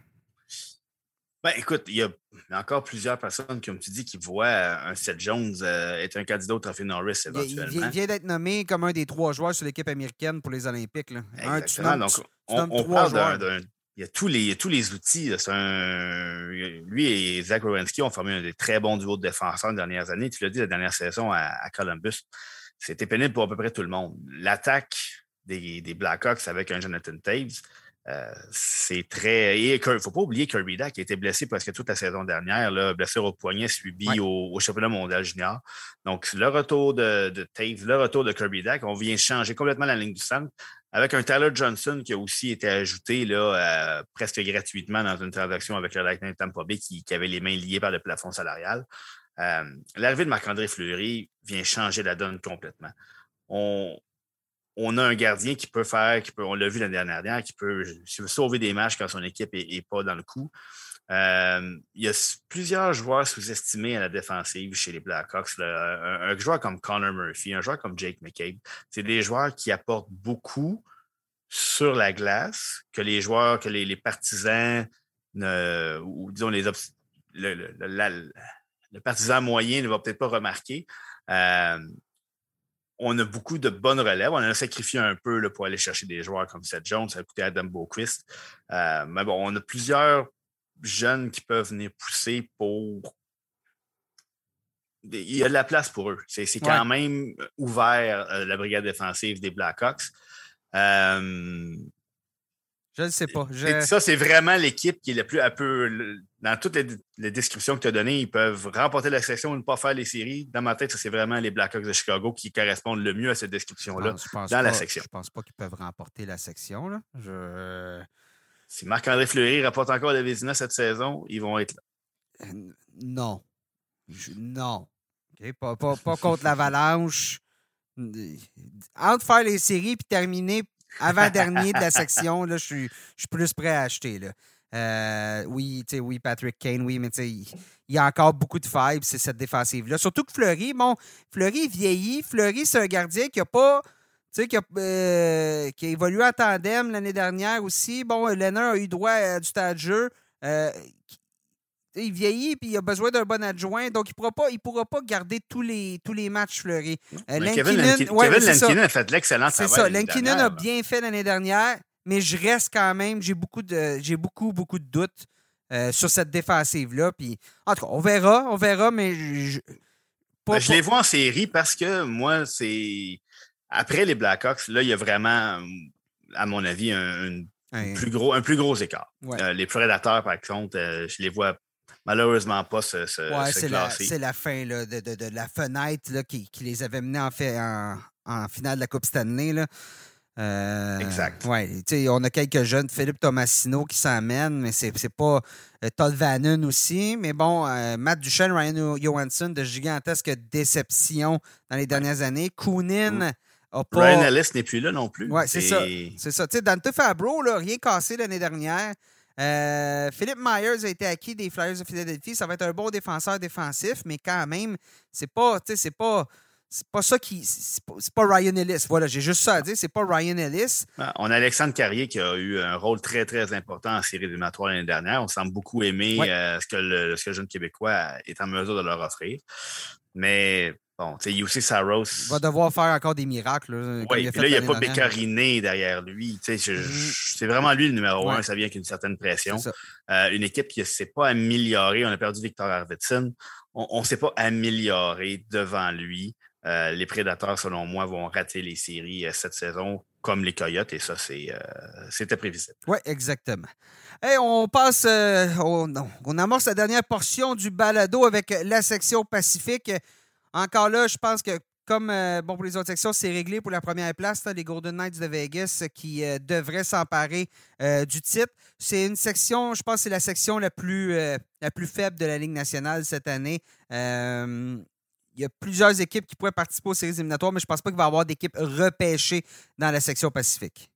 [SPEAKER 3] Ben, écoute, il y a encore plusieurs personnes, comme tu dis, qui voient euh, un Seth Jones euh, être un candidat au trophée Norris éventuellement.
[SPEAKER 1] Il, vient, d'être nommé comme un des trois joueurs sur l'équipe américaine pour les Olympiques. Là.
[SPEAKER 3] Exactement. Donc, on, parle d'un. Il y a tous les, tous les outils. Un, lui et Zach Rowensky ont formé un des très bons duos de défenseurs les dernières années. Tu l'as dit la dernière saison à, Columbus. C'était pénible pour à peu près tout le monde. L'attaque des, des Blackhawks avec un Jonathan Taves, euh, c'est très. Et il ne faut pas oublier Kirby Dak qui a été blessé presque toute la saison dernière, là, blessure au poignet subi au, championnat mondial junior. Donc, le retour de, de Tave, le retour de Kirby Dak, on vient changer complètement la ligne du centre avec un Tyler Johnson qui a aussi été ajouté là, euh, presque gratuitement dans une transaction avec le Lightning Tampa Bay qui, avait les mains liées par le plafond salarial. Euh, l'arrivée de Marc-André Fleury vient changer la donne complètement. On, on a un gardien qui peut faire, qui peut, on l'a vu l'année dernière, qui peut sauver des matchs quand son équipe n'est pas dans le coup. Euh, il y a plusieurs joueurs sous-estimés à la défensive chez les Blackhawks. Un, joueur comme Connor Murphy, un joueur comme Jake McCabe, c'est des joueurs qui apportent beaucoup sur la glace que les joueurs, que les, partisans, ou disons les le, le, partisan moyen ne va peut-être pas remarquer. Euh, on a beaucoup de bonnes relèves. On a sacrifié un peu là, pour aller chercher des joueurs comme Seth Jones, ça a coûté Adam Boquist. Euh, mais bon, on a plusieurs jeunes qui peuvent venir pousser pour. Il y a de la place pour eux. C'est quand même ouvert, euh, la brigade défensive des Blackhawks. Euh,
[SPEAKER 1] je ne sais pas.
[SPEAKER 3] Ça, c'est vraiment l'équipe qui est le plus un peu. Dans toutes les, descriptions que tu as données, ils peuvent remporter la section ou ne pas faire les séries. Dans ma tête, c'est vraiment les Blackhawks de Chicago qui correspondent le mieux à cette description-là dans la section.
[SPEAKER 1] Je pense pas qu'ils peuvent remporter la section. Là. Je...
[SPEAKER 3] Si Marc-André Fleury rapporte encore la Vézina cette saison, ils vont être là.
[SPEAKER 1] Euh, non. Non. Pas, pas, pas contre l'Avalanche. Entre faire les séries et terminer avant-dernier de la section, là, je suis plus prêt à acheter. Là. Euh, oui, oui, Patrick Kane, oui, mais il y a encore beaucoup de fibres, c'est cette défensive-là. Surtout que Fleury, bon, Fleury vieillit. Fleury, c'est un gardien qui a pas. Qui a, euh, qui a évolué en tandem l'année dernière aussi. Bon, Lennon a eu droit à du stade de jeu. Euh, il vieillit et il a besoin d'un bon adjoint, donc il ne pourra, pas garder tous les, tous les matchs fleuris.
[SPEAKER 3] Euh, Kevin, Lankinen, a fait de l'excellent travail.
[SPEAKER 1] C'est ça. Lankinen a bien fait l'année dernière, mais je reste quand même, j'ai beaucoup, de, beaucoup, beaucoup de doutes euh, sur cette défensive-là. en tout cas, on verra, on verra, mais je,
[SPEAKER 3] ben, je les vois en série parce que moi, c'est. Après les Blackhawks, là, il y a vraiment, à mon avis, un, plus, gros, un plus gros écart. Euh, les Prédateurs, par contre, je les vois malheureusement pas se, se,
[SPEAKER 1] C'est la, fin de, la fenêtre qui, les avait menés en, fait, en, finale de la Coupe Stanley. Là.
[SPEAKER 3] Euh, exact.
[SPEAKER 1] Ouais, on a quelques jeunes, Philippe Tomassino qui s'emmène, mais c'est pas euh, Todd Vannon aussi. Mais bon, euh, Matt Duchesne, Ryan Johansson, de gigantesques déceptions dans les dernières années. Koonin.
[SPEAKER 3] A pas... Ryan Ellis n'est plus là non plus.
[SPEAKER 1] Oui, c'est ça. C'est ça. Dante Fabro, là, rien cassé l'année dernière. Euh, Philippe Myers a été acquis des Flyers de Philadelphie. Ça va être un bon défenseur défensif, mais quand même, c'est pas, c'est pas, c'est pas ça qui. C'est pas, Ryan Ellis. Voilà, j'ai juste ça à dire. C'est pas Ryan Ellis.
[SPEAKER 3] Ah, on a Alexandre Carrier qui a eu un rôle très, très important en série éliminatoire l'année dernière. On semble beaucoup aimer euh, ce, que le, ce que le jeune Québécois est en mesure de leur offrir. Mais Bon, tu sais, aussi Saros.
[SPEAKER 1] Il va devoir faire encore des miracles.
[SPEAKER 3] oui, puis là, il n'y a pas Bécariné derrière lui. Mm-hmm. C'est vraiment lui le numéro un. Ça vient avec une certaine pression. Euh, une équipe qui ne s'est pas améliorée. On a perdu Victor Arvidsson. On ne s'est pas amélioré devant lui. Euh, les prédateurs, selon moi, vont rater les séries euh, cette saison, comme les Coyotes, et ça, c'était prévisible.
[SPEAKER 1] Oui, exactement. Et on passe, on, on amorce la dernière portion du balado avec la section Pacifique. Encore là, je pense que comme euh, bon pour les autres sections, c'est réglé pour la première place, les Golden Knights de Vegas qui euh, devraient s'emparer euh, du titre. C'est une section, je pense c'est la section la plus, la plus faible de la Ligue nationale cette année. il y a plusieurs équipes qui pourraient participer aux séries éliminatoires, mais je ne pense pas qu'il va y avoir d'équipes repêchées dans la section Pacifique.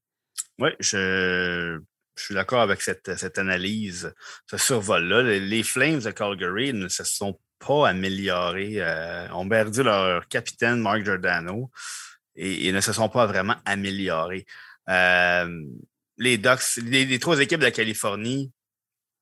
[SPEAKER 3] Oui, je, suis d'accord avec cette, cette, analyse, ce survol-là. Les Flames de Calgary ne se sont pas amélioré. Euh, ont perdu leur capitaine, Mark Giordano, et, ne se sont pas vraiment améliorés. Euh, les Ducks, les, trois équipes de la Californie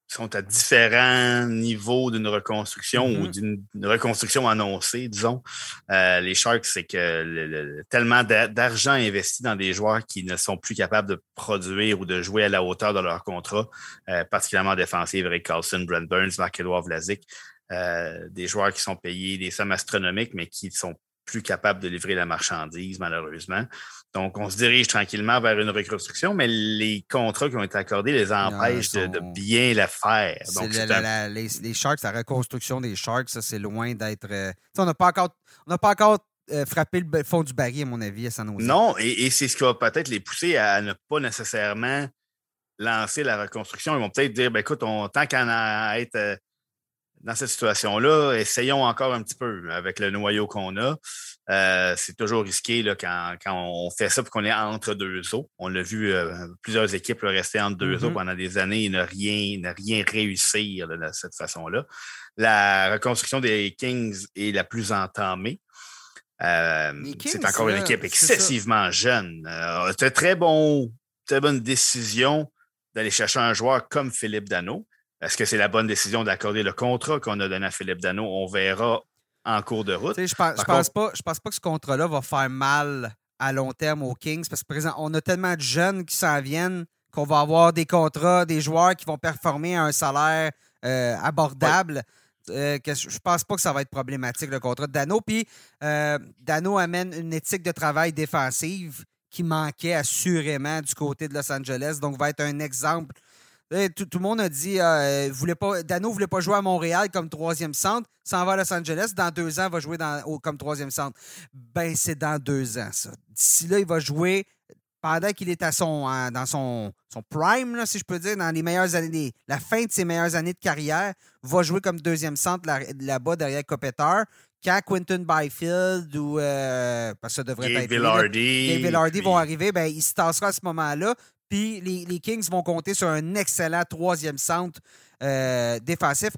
[SPEAKER 3] sont à différents niveaux d'une reconstruction ou mm-hmm. d'une reconstruction annoncée, disons. Euh, les Sharks, c'est que tellement d'argent investi dans des joueurs qui ne sont plus capables de produire ou de jouer à la hauteur de leur contrat, euh, particulièrement défensif, Eric Carlson, Brent Burns, Marc-Edouard Vlasic, euh, des joueurs qui sont payés des sommes astronomiques, mais qui sont plus capables de livrer la marchandise, malheureusement. Donc, on se dirige tranquillement vers une reconstruction, mais les contrats qui ont été accordés les empêchent de, bien la faire. Donc,
[SPEAKER 1] les, Sharks, la reconstruction des Sharks, ça, c'est loin d'être. Euh, on n'a pas encore, on pas encore euh, frappé le fond du baril, à mon avis, à San Jose.
[SPEAKER 3] Non, et, c'est ce qui va peut-être les pousser à ne pas nécessairement lancer la reconstruction. Ils vont peut-être dire ben, écoute, on, tant qu'à être dans cette situation-là, essayons encore un petit peu avec le noyau qu'on a. Euh, c'est toujours risqué là, quand, on fait ça et qu'on est entre deux eaux. On l'a vu, euh, plusieurs équipes rester entre deux eaux mm-hmm. pendant des années et ne rien, ne rien réussir de cette façon-là. La reconstruction des Kings est la plus entamée. Euh, c'est encore une équipe excessivement jeune. c'est très bon, très bonne décision d'aller chercher un joueur comme Philippe Dano. Est-ce que c'est la bonne décision d'accorder le contrat qu'on a donné à Philippe Dano? On verra en cours de route.
[SPEAKER 1] Je ne pense, pense, pas, je pense pas que ce contrat-là va faire mal à long terme aux Kings parce que présent, on a tellement de jeunes qui s'en viennent qu'on va avoir des contrats, des joueurs qui vont performer à un salaire euh, abordable. Euh, que je pense pas que ça va être problématique, le contrat de Dano. Puis euh, Dano amène une éthique de travail défensive qui manquait assurément du côté de Los Angeles. Donc, va être un exemple tout, le monde a dit euh, voulait pas, Dano ne voulait pas jouer à Montréal comme troisième centre, s'en va à Los Angeles. Dans deux ans, il va jouer dans, comme troisième centre. Ben, c'est dans deux ans, ça. D'ici là, il va jouer pendant qu'il est à son, dans son, son prime, si je peux dire, dans les meilleures années, la fin de ses meilleures années de carrière, va jouer comme deuxième centre là-bas derrière Copeter. Quand Quinton Byfield ou euh, parce que ça devrait être
[SPEAKER 3] Villardy,
[SPEAKER 1] vont arriver, ben, il se tassera à ce moment-là. Puis les, Kings vont compter sur un excellent troisième centre euh, défensif.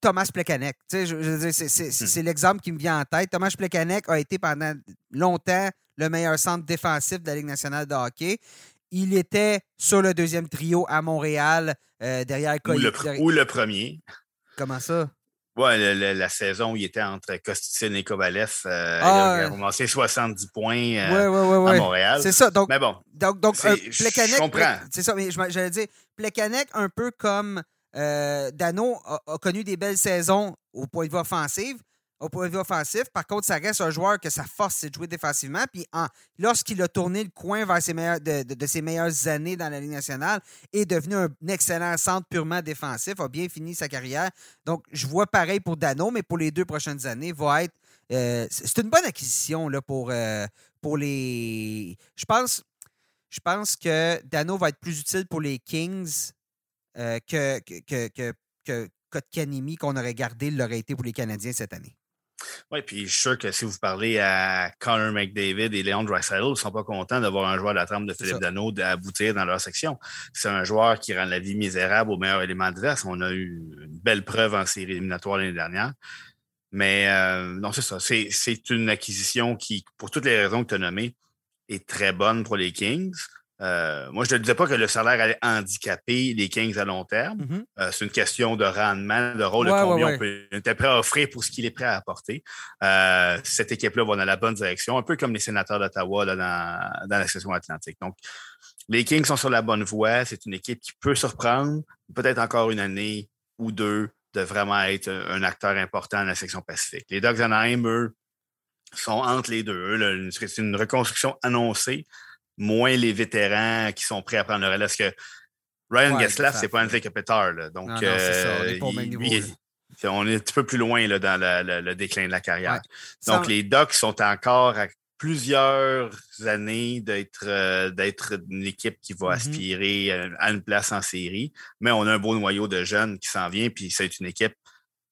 [SPEAKER 1] Thomas Plekanec. Hmm. C'est l'exemple qui me vient en tête. Thomas Plekanec a été pendant longtemps le meilleur centre défensif de la Ligue nationale de hockey. Il était sur le deuxième trio à Montréal, euh, derrière
[SPEAKER 3] Ou le, ou le premier.
[SPEAKER 1] Comment ça?
[SPEAKER 3] Oui, la, saison où il était entre Kosticin et Kovalev, euh, il a commencé 70 points euh, à Montréal.
[SPEAKER 1] C'est ça. Donc,
[SPEAKER 3] mais bon,
[SPEAKER 1] donc, donc je comprends. C'est ça, mais j'allais dire, Plekanec, un peu comme euh, Dano, a, connu des belles saisons au point de vue offensif au point de vue offensif. Par contre, ça reste un joueur que sa force, c'est de jouer défensivement. Puis lorsqu'il a tourné le coin vers ses de, ses meilleures années dans la Ligue nationale, est devenu un excellent centre purement défensif, a bien fini sa carrière. Donc, je vois pareil pour Dano, mais pour les deux prochaines années, va être. Euh, c'est une bonne acquisition là, pour, euh, pour les. Je pense, je pense que Dano va être plus utile pour les Kings euh, que, que, que, que, Kotkaniemi qu'on aurait gardé l'aurait été pour les Canadiens cette année.
[SPEAKER 3] Oui, puis je suis sûr que si vous parlez à Connor McDavid et Léon Draisaitl, ils ne sont pas contents d'avoir un joueur de la trempe de Philippe Dano aboutir dans leur section. C'est un joueur qui rend la vie misérable au meilleur élément de On a eu une belle preuve en série éliminatoire l'année dernière. Mais euh, non, c'est ça. C'est une acquisition qui, pour toutes les raisons que tu as nommées, est très bonne pour les Kings. Euh, moi, je ne disais pas que le salaire allait handicaper les Kings à long terme. Mm-hmm. Euh, c'est une question de rendement, de rôle, de combien on peut être prêt à offrir pour ce qu'il est prêt à apporter. Euh, cette équipe-là va dans la bonne direction, un peu comme les sénateurs d'Ottawa dans, dans la section atlantique. Donc, les Kings sont sur la bonne voie. C'est une équipe qui peut surprendre, peut-être encore une année ou deux, de vraiment être un acteur important dans la section Pacifique. Les Dogs Anaheim, eux, sont entre les deux. C'est une reconstruction annoncée moins les vétérans qui sont prêts à prendre le relais. Parce que Ryan ouais, c'est pas un Kopitar. Donc, on est pas au même niveau. on est un petit peu plus loin là, dans le, déclin de la carrière. Donc, les Ducks sont encore à plusieurs années d'être euh, une équipe qui va mm-hmm. aspirer à une place en série. Mais on a un beau noyau de jeunes qui s'en vient, puis c'est une équipe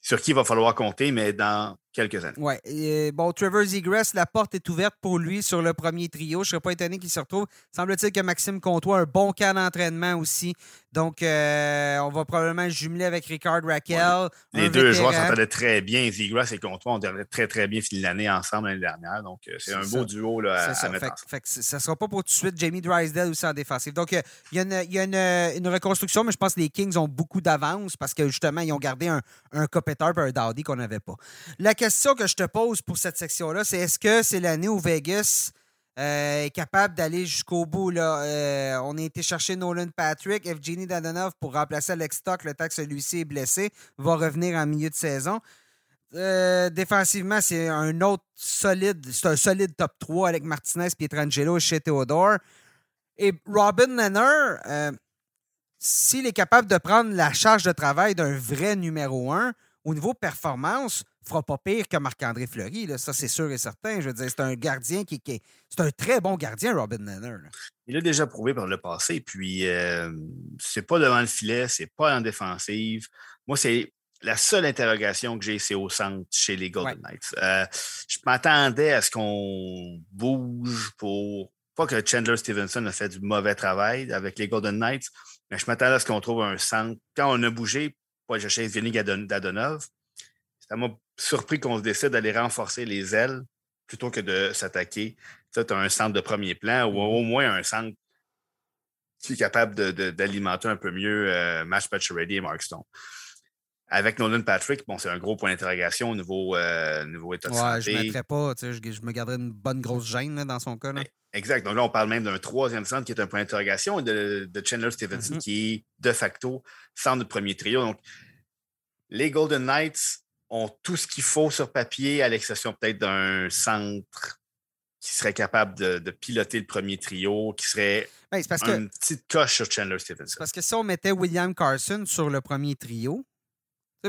[SPEAKER 3] sur qui il va falloir compter, mais dans quelques années.
[SPEAKER 1] Oui. Bon, Trevor Zegras, la porte est ouverte pour lui sur le premier trio. Je ne serais pas étonné qu'il se retrouve. Semble-t-il que Maxime Comtois a un bon cas d'entraînement aussi. Donc, euh, on va probablement jumeler avec Ricard Raquel.
[SPEAKER 3] Les deux joueurs s'entendaient très bien. Zegras et Comtois ont très, très bien fini l'année ensemble l'année dernière. Donc, euh, c'est un beau duo là, à, ça. mettre
[SPEAKER 1] fait, ça ne sera pas pour tout de suite Jamie Drysdale aussi en défensive. Donc, euh, il y a, une, reconstruction, mais je pense que les Kings ont beaucoup d'avance parce que justement, ils ont gardé un, un Kopitar et un Dowdy qu'on n'avait pas. La question que je te pose pour cette section-là, c'est est-ce que c'est l'année où Vegas euh, est capable d'aller jusqu'au bout. Là? Euh, on a été chercher Nolan Patrick, Evgeny Dadonov pour remplacer Alex Stock le temps que celui-ci est blessé, va revenir en milieu de saison. Euh, défensivement, c'est un autre solide, c'est un solide top 3 avec Martinez, Pietrangelo chez Theodore. Et Robin Leonard, s'il est capable de prendre la charge de travail d'un vrai numéro 1, au niveau performance, fera pas pire que Marc-André Fleury. Là. Ça, c'est sûr et certain. Je veux dire, c'est un gardien qui, est. C'est un très bon gardien, Robin Nenner.
[SPEAKER 3] Il a déjà prouvé par le passé. Puis, euh, c'est pas devant le filet, c'est pas en défensive. Moi, c'est. La seule interrogation que j'ai, c'est au centre chez les Golden Knights. Euh, je m'attendais à ce qu'on bouge pour. Pas que Chandler Stevenson a fait du mauvais travail avec les Golden Knights, mais je m'attendais à ce qu'on trouve un centre. Quand on a bougé, pas chercher Evgeny Dadonov, ça m'a surpris qu'on se décide d'aller renforcer les ailes plutôt que de s'attaquer. Tu as un centre de premier plan ou au moins un centre qui est capable d'alimenter un peu mieux euh, Match Ready et Mark Stone. Avec Nolan Patrick, bon, c'est un gros point d'interrogation au niveau, euh, niveau état de
[SPEAKER 1] santé. Je ne mettrais pas, je, je, me garderais une bonne grosse gêne dans son cas. Là.
[SPEAKER 3] Exact. Donc là, on parle même d'un troisième centre qui est un point d'interrogation et de, Chandler Stevenson mm-hmm. qui est de facto centre de premier trio. Donc, les Golden Knights ont tout ce qu'il faut sur papier, à l'exception peut-être d'un centre qui serait capable de, piloter le premier trio, qui serait ben, une petite coche sur Chandler Stevenson.
[SPEAKER 1] Parce que si on mettait William Carson sur le premier trio,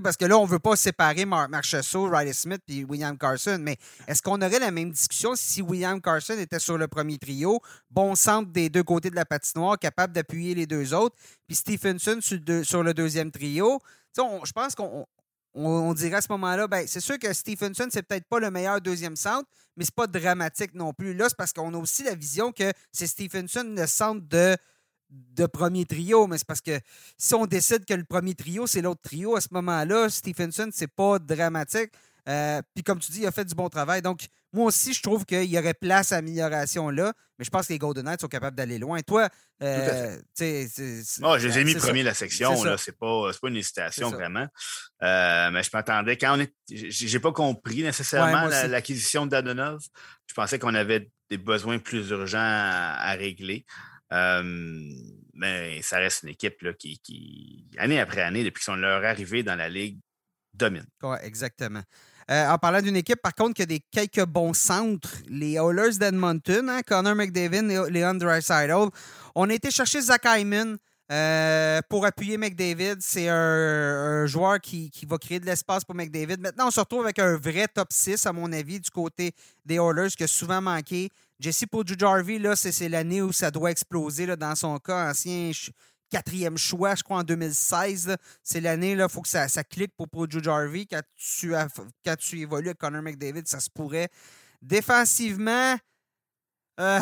[SPEAKER 1] parce que là, on ne veut pas séparer Mark Marchessault, Riley Smith et William Carson, mais est-ce qu'on aurait la même discussion si William Carson était sur le premier trio, bon centre des deux côtés de la patinoire, capable d'appuyer les deux autres, puis Stephenson sur, le deuxième trio? je pense qu'on on, dirait à ce moment-là, ben, c'est sûr que Stephenson, c'est peut-être pas le meilleur deuxième centre, mais c'est pas dramatique non plus. Là, c'est parce qu'on a aussi la vision que c'est Stephenson le centre de, de premier trio, mais c'est parce que si on décide que le premier trio, c'est l'autre trio, à ce moment-là, Stephenson, c'est pas dramatique. Euh, puis comme tu dis, il a fait du bon travail. Donc, moi aussi, je trouve qu'il y aurait place à amélioration là, mais je pense que les Golden Knights sont capables d'aller loin. Toi,
[SPEAKER 3] euh, tu sais. Oh, je les ai mis premier la section, c'est pas, pas une hésitation vraiment. Euh, mais je m'attendais, quand on est. J'ai pas compris nécessairement l'acquisition de Dadonov. Je pensais qu'on avait des besoins plus urgents à, régler. mais ça reste une équipe là, qui, qui, année après année, depuis qu'ils sont leur arrivée dans la Ligue, domine.
[SPEAKER 1] Oui, exactement. Euh, en parlant d'une équipe, par contre, qui a des quelques bons centres, les Oilers d'Edmonton, hein, Connor McDavid et Leon Draisaitl. On a été chercher Zach Hyman euh, pour appuyer McDavid. C'est un, joueur qui, va créer de l'espace pour McDavid. Maintenant, on se retrouve avec un vrai top 6, à mon avis, du côté des Oilers, qui a souvent manqué. Jesse Pujujjarvi, là, c'est l'année où ça doit exploser dans son cas. Ancien quatrième choix, je crois, en 2016. C'est l'année, il faut que ça, clique pour Projo Jarvie. Quand tu, as, quand tu évolues avec Connor McDavid, ça se pourrait. Défensivement, euh,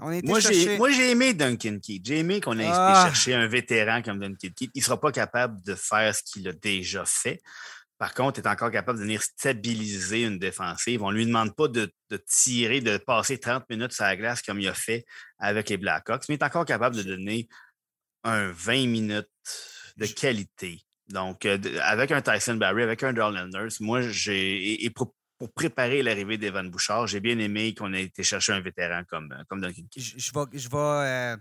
[SPEAKER 1] on était
[SPEAKER 3] moi, chercher... moi, j'ai aimé Duncan Keith. J'ai aimé qu'on ait ah. chercher un vétéran comme Duncan Keith. Il ne sera pas capable de faire ce qu'il a déjà fait. Par contre, il est encore capable de venir stabiliser une défensive. On ne lui demande pas de, de, tirer, de passer 30 minutes sur la glace comme il a fait avec les Blackhawks, mais il est encore capable de donner un 20 minutes de qualité. Donc, euh, avec un Tyson Barry, avec un Darl Landers, moi, j'ai. Et pour, préparer l'arrivée d'Evan Bouchard, j'ai bien aimé qu'on ait été chercher un vétéran comme, euh, comme Duncan
[SPEAKER 1] Keith. Je, vais, je, vais, euh,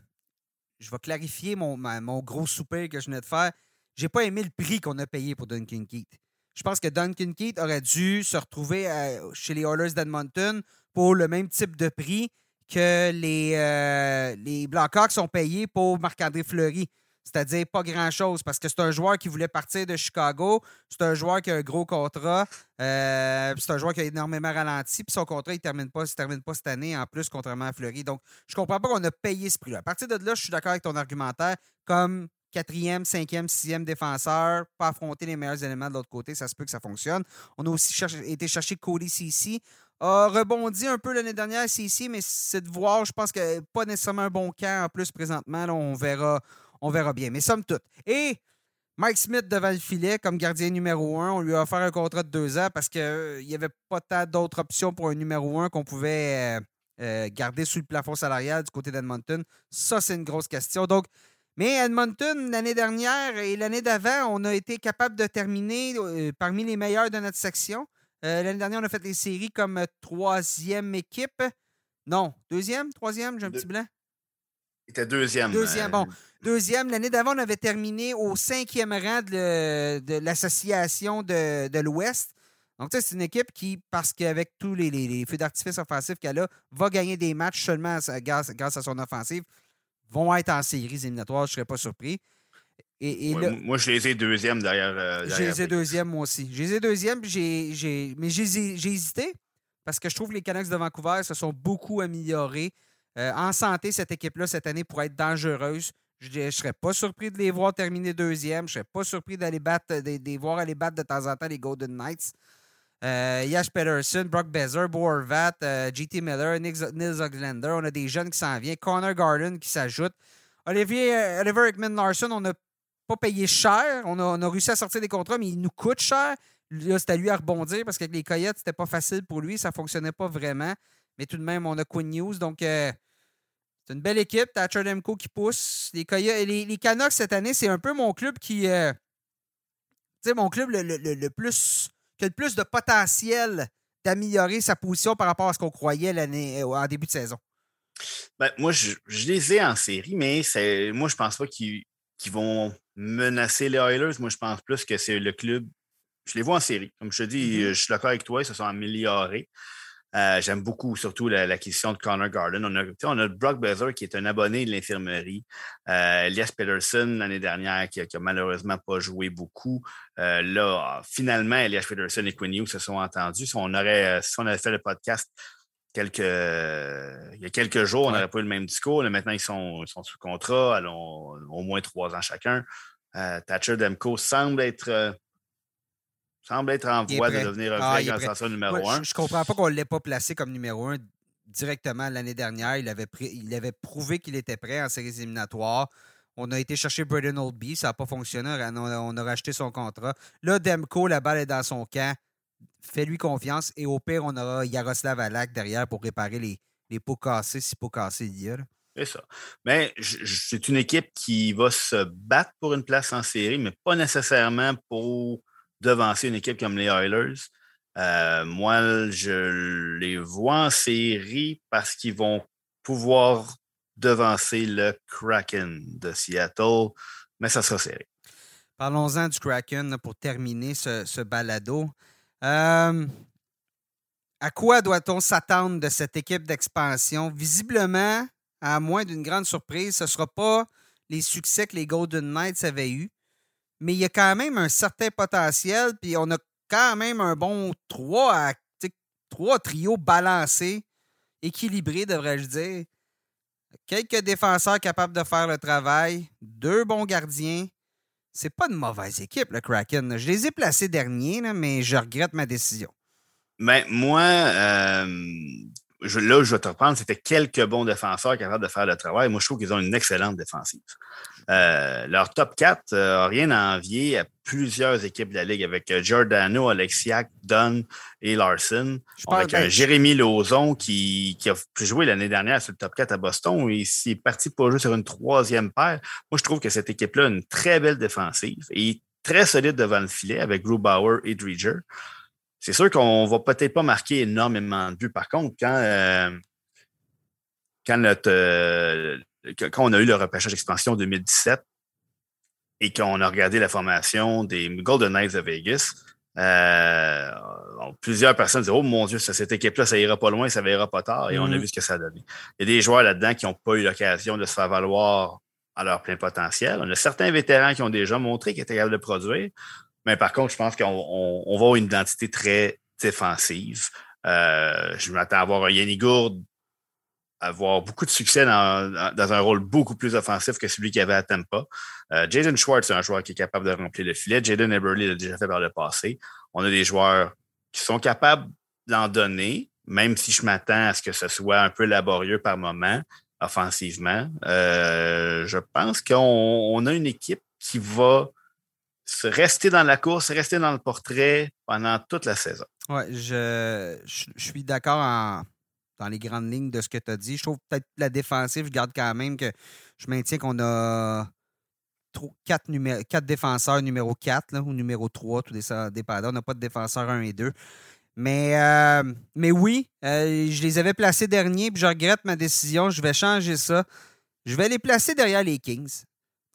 [SPEAKER 1] je vais clarifier mon, mon gros souper que je venais de faire. J'ai pas aimé le prix qu'on a payé pour Duncan Keith. Je pense que Duncan Keith aurait dû se retrouver chez les Oilers d'Edmonton pour le même type de prix que les, euh, les Blackhawks ont payé pour Marc-André Fleury. C'est-à-dire pas grand-chose parce que c'est un joueur qui voulait partir de Chicago. C'est un joueur qui a un gros contrat. Euh, c'est un joueur qui a énormément ralenti. Puis son contrat, il ne termine, pas, termine pas cette année en plus, contrairement à Fleury. Donc, je comprends pas qu'on a payé ce prix-là. À partir de là, je suis d'accord avec ton argumentaire. Comme quatrième, cinquième, sixième défenseur, pas affronter les meilleurs éléments de l'autre côté, ça se peut que ça fonctionne. On a aussi été chercher Cody CC. A rebondi un peu l'année dernière, CC, mais c'est de voir, je pense que pas nécessairement un bon camp en plus présentement. on, verra, on verra bien. Mais somme toute. Et Mike Smith devant le filet comme gardien numéro un, on lui a offert un contrat de deux ans parce qu'il euh, n'y avait pas tant d'autres options pour un numéro un qu'on pouvait euh, euh, garder sous le plafond salarial du côté d'Edmonton. Ça, c'est une grosse question. Donc, mais Edmonton, l'année dernière et l'année d'avant, on a été capable de terminer euh, parmi les meilleurs de notre section. Euh, l'année dernière, on a fait les séries comme euh, troisième équipe. Non, deuxième, troisième, j'ai un petit blanc.
[SPEAKER 3] C'était deuxième.
[SPEAKER 1] Deuxième, bon. Deuxième. L'année d'avant, on avait terminé au cinquième rang de, l'association de, l'Ouest. Donc, c'est une équipe qui, parce qu'avec tous les, feux d'artifice offensifs qu'elle a, va gagner des matchs seulement grâce à son offensive vont être en séries éliminatoires, je ne serais pas surpris.
[SPEAKER 3] Et, moi, je les ai deuxième derrière. Euh,
[SPEAKER 1] je les ai deuxième, moi aussi. Je les ai deuxième, j'ai, mais j'ai, hésité parce que je trouve que les Canucks de Vancouver se sont beaucoup améliorés. Euh, en santé, cette équipe-là, cette année, pourrait être dangereuse. Je ne serais pas surpris de les voir terminer deuxième. Je ne serais pas surpris d'aller battre, de, les voir aller battre de temps en temps les Golden Knights. Euh, Yash Pedersen, Brock Bezer, Bo Horvat, euh, GT Miller, Nils Oglander. On a des jeunes qui s'en viennent. Connor Garden qui s'ajoute. Olivier, Oliver Ekman Larson, on n'a pas payé cher. On a, réussi à sortir des contrats, mais il nous coûte cher. Là, c'est à lui à rebondir parce qu'avec les Coyotes, c'était pas facile pour lui. Ça fonctionnait pas vraiment. Mais tout de même, on a Quinn News. Donc, c'est une belle équipe. Thatcher Demko qui pousse. Les, Coyotes, les, les Canucks, cette année, c'est un peu mon club qui. tu sais, mon club le plus qui a le plus de potentiel d'améliorer sa position par rapport à ce qu'on croyait l'année, euh, en début de saison?
[SPEAKER 3] Ben, moi, je, les ai en série, mais moi, je pense pas qu'ils vont menacer les Oilers. Moi, je pense plus que c'est le club. Je les vois en série. Comme je te dis, mm-hmm. je suis d'accord avec toi, ils se sont améliorés. Euh, j'aime beaucoup surtout l'acquisition de Connor Garden. On a, on a Brock Bezer qui est un abonné de l'infirmerie. Euh, Elias Peterson l'année dernière qui a, malheureusement pas joué beaucoup. Euh, là, finalement, Elias Peterson et Quinn Hughes se sont entendus. Si on, aurait, si on avait fait le podcast quelques, il y a quelques jours, on n'aurait pas eu le même discours. maintenant, ils sont, sont sous contrat, allons, au moins trois ans chacun. Thatcher Demko semble être semble être en voie de devenir un ah, vrai numéro un.
[SPEAKER 1] Je, ne comprends pas qu'on ne l'ait pas placé comme numéro un directement l'année dernière. Il avait, il avait prouvé qu'il était prêt en séries éliminatoires. On a été chercher Braden Oldby, ça n'a pas fonctionné. On a, racheté son contrat. Là, Demko, la balle est dans son camp. Fais-lui confiance. Et au pire, on aura Yaroslav Alak derrière pour réparer les, les pots cassés, si pots cassés il y a.
[SPEAKER 3] C'est ça. Mais c'est une équipe qui va se battre pour une place en série, mais pas nécessairement pour devancer une équipe comme les Oilers. Euh, moi, je les vois en série parce qu'ils vont pouvoir devancer le Kraken de Seattle, mais ça sera serré.
[SPEAKER 1] Parlons-en du Kraken pour terminer ce, balado. Euh, à quoi doit-on s'attendre de cette équipe d'expansion? Visiblement, à moins d'une grande surprise, ce ne sera pas les succès que les Golden Knights avaient eus mais il y a quand même un certain potentiel, puis on a quand même un bon trois, trois trios balancés, équilibrés, devrais-je dire. Quelques défenseurs capables de faire le travail, deux bons gardiens. C'est pas une mauvaise équipe, le Kraken. Je les ai placés derniers, mais je regrette ma décision.
[SPEAKER 3] Ben, moi, euh, là, je vais te reprendre, c'était quelques bons défenseurs capables de faire le travail. Moi, je trouve qu'ils ont une excellente défensive. Euh, leur top 4 n'a euh, rien à envier à plusieurs équipes de la Ligue avec euh, Giordano, Alexiak, Dunn et Larson. avec ben, Jérémy Lauzon qui, qui, a joué l'année dernière sur le top 4 à Boston et s'est parti pour jouer sur une troisième paire. Moi, je trouve que cette équipe-là a une très belle défensive et très solide devant le filet avec Grubauer et Dreger. C'est sûr qu'on va peut-être pas marquer énormément de buts. Par contre, quand, quand notre, quand on a eu le repêchage d'expansion 2017 et qu'on a regardé la formation des Golden Knights de Vegas, euh, plusieurs personnes disaient Oh mon Dieu, cette équipe-là, ça ira pas loin, ça ira pas tard, et on a mm-hmm. vu ce que ça a donné. Il y a des joueurs là-dedans qui n'ont pas eu l'occasion de se faire valoir à leur plein potentiel. On a certains vétérans qui ont déjà montré qu'ils étaient capables de produire, mais par contre, je pense qu'on va avoir une identité très défensive. Euh, je m'attends à avoir un Yanni Gourde avoir beaucoup de succès dans, un rôle beaucoup plus offensif que celui qu'il avait à Tampa. Euh, Jaden Schwartz, c'est un joueur qui est capable de remplir le filet. Jaden Eberle l'a déjà fait par le passé. On a des joueurs qui sont capables d'en donner, même si je m'attends à ce que ce soit un peu laborieux par moment, offensivement. Euh, je pense qu'on a une équipe qui va se rester dans la course, rester dans le portrait pendant toute la saison.
[SPEAKER 1] Oui, je, suis d'accord en dans les grandes lignes de ce que tu as dit. Je trouve peut-être la défensive, je garde quand même que je maintiens qu'on a quatre, quatre défenseurs numéro 4 ou numéro 3, tout dépendant. On n'a pas de défenseurs 1 et 2. Mais, euh, mais oui, euh, je les avais placés derniers, puis je regrette ma décision. Je vais changer ça. Je vais les placer derrière les Kings.